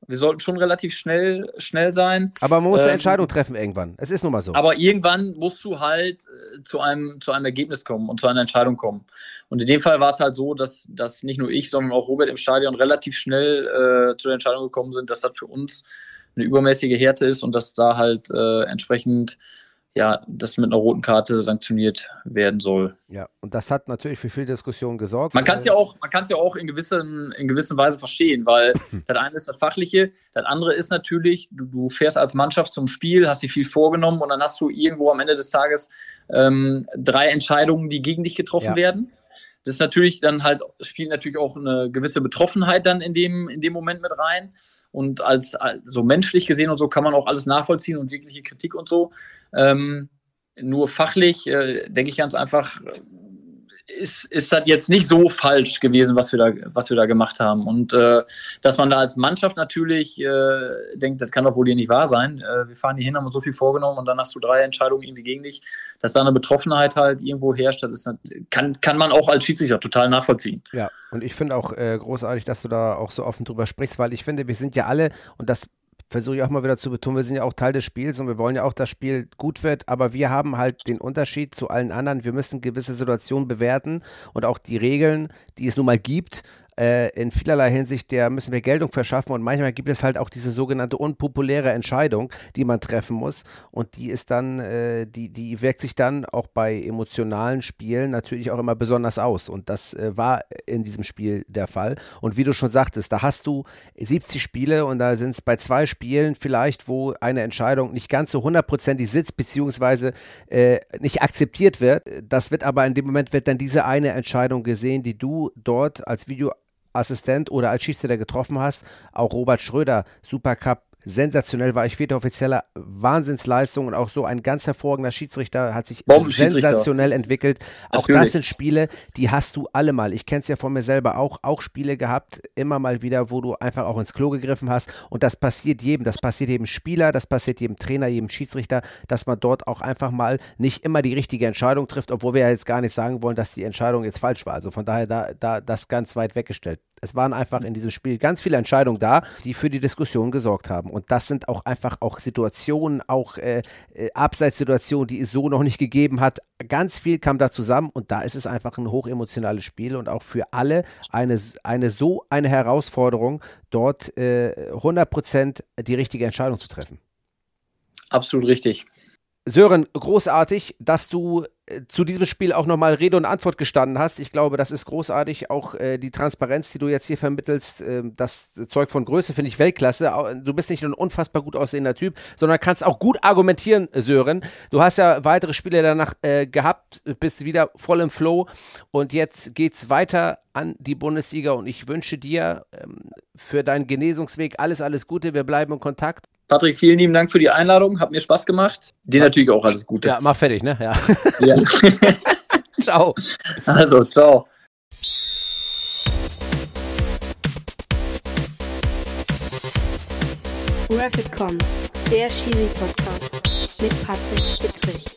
Wir sollten schon relativ schnell, schnell sein. Aber man muss eine Ähm, Entscheidung treffen irgendwann. Es ist nun mal so. Aber irgendwann musst du halt äh, zu einem, zu einem Ergebnis kommen und zu einer Entscheidung kommen. Und in dem Fall war es halt so, dass, dass nicht nur ich, sondern auch Robert im Stadion relativ schnell äh, zu der Entscheidung gekommen sind, dass das für uns eine übermäßige Härte ist und dass da halt äh, entsprechend ja, das mit einer roten Karte sanktioniert werden soll. ja, und das hat natürlich für viel Diskussion gesorgt. Man kann es ja auch, man kann es ja auch in gewissen, in gewisser Weise verstehen, weil das eine ist das Fachliche, das andere ist natürlich, du, du fährst als Mannschaft zum Spiel, hast dir viel vorgenommen und dann hast du irgendwo am Ende des Tages ähm, drei Entscheidungen, die gegen dich getroffen Ja. werden. Das ist natürlich dann halt, spielt natürlich auch eine gewisse Betroffenheit dann in dem, in dem Moment mit rein. Und als, so menschlich gesehen und so kann man auch alles nachvollziehen und jegliche Kritik und so. Ähm, nur fachlich äh, denke ich ganz einfach, ist, ist das jetzt nicht so falsch gewesen, was wir da, was wir da gemacht haben. Und äh, dass man da als Mannschaft natürlich äh, denkt, das kann doch wohl hier nicht wahr sein. Äh, wir fahren hier hin, haben uns so viel vorgenommen und dann hast du drei Entscheidungen irgendwie gegen dich, dass da eine Betroffenheit halt irgendwo herrscht, das ist, kann, kann man auch als Schiedsrichter total nachvollziehen. Ja, und ich finde auch äh, großartig, dass du da auch so offen drüber sprichst, weil ich finde, wir sind ja alle, und das versuche ich auch mal wieder zu betonen, wir sind ja auch Teil des Spiels und wir wollen ja auch, dass das Spiel gut wird, aber wir haben halt den Unterschied zu allen anderen. Wir müssen gewisse Situationen bewerten und auch die Regeln, die es nun mal gibt, äh, in vielerlei Hinsicht, der müssen wir Geltung verschaffen und manchmal gibt es halt auch diese sogenannte unpopuläre Entscheidung, die man treffen muss und die ist dann, äh, die, die wirkt sich dann auch bei emotionalen Spielen natürlich auch immer besonders aus und das äh, war in diesem Spiel der Fall und wie du schon sagtest, da hast du 70 Spiele und da sind es bei zwei Spielen vielleicht, wo eine Entscheidung nicht ganz so hundertprozentig sitzt, beziehungsweise äh, nicht akzeptiert wird. Das wird aber in dem Moment wird dann diese eine Entscheidung gesehen, die du dort als Videoassistent oder als Schiedsrichter getroffen hast. Auch Robert Schröder, Supercup, sensationell war ich vierter Offizieller, Wahnsinnsleistung und auch so ein ganz hervorragender Schiedsrichter hat sich sensationell entwickelt. Auch Natürlich. das sind Spiele, die hast du alle mal. Ich kenne es ja von mir selber auch, auch Spiele gehabt, immer mal wieder, wo du einfach auch ins Klo gegriffen hast und das passiert jedem, das passiert jedem Spieler, das passiert jedem Trainer, jedem Schiedsrichter, dass man dort auch einfach mal nicht immer die richtige Entscheidung trifft, obwohl wir ja jetzt gar nicht sagen wollen, dass die Entscheidung jetzt falsch war. Also von daher da, da das ganz weit weggestellt. Es waren einfach in diesem Spiel ganz viele Entscheidungen da, die für die Diskussion gesorgt haben. Und das sind auch einfach auch Situationen, auch äh, äh, Abseitssituationen, die es so noch nicht gegeben hat. Ganz viel kam da zusammen und da ist es einfach ein hochemotionales Spiel und auch für alle eine, eine so eine Herausforderung, dort äh, 100% die richtige Entscheidung zu treffen. Absolut richtig. Sören, großartig, dass du zu diesem Spiel auch nochmal Rede und Antwort gestanden hast. Ich glaube, das ist großartig. Auch äh, die Transparenz, die du jetzt hier vermittelst, äh, das Zeug von Größe finde ich Weltklasse. Du bist nicht nur ein unfassbar gut aussehender Typ, sondern kannst auch gut argumentieren, Sören. Du hast ja weitere Spiele danach äh, gehabt, bist wieder voll im Flow und jetzt geht's weiter an die Bundesliga und ich wünsche dir ähm, für deinen Genesungsweg alles, alles Gute. Wir bleiben in Kontakt. Patrick, vielen lieben Dank für die Einladung. Hat mir Spaß gemacht. Dir natürlich auch alles Gute. Ja, mach fertig, ne? Ja. ja. ciao. Also, ciao. Rapidcom, der Schiri-Podcast mit Patrick Bittrich.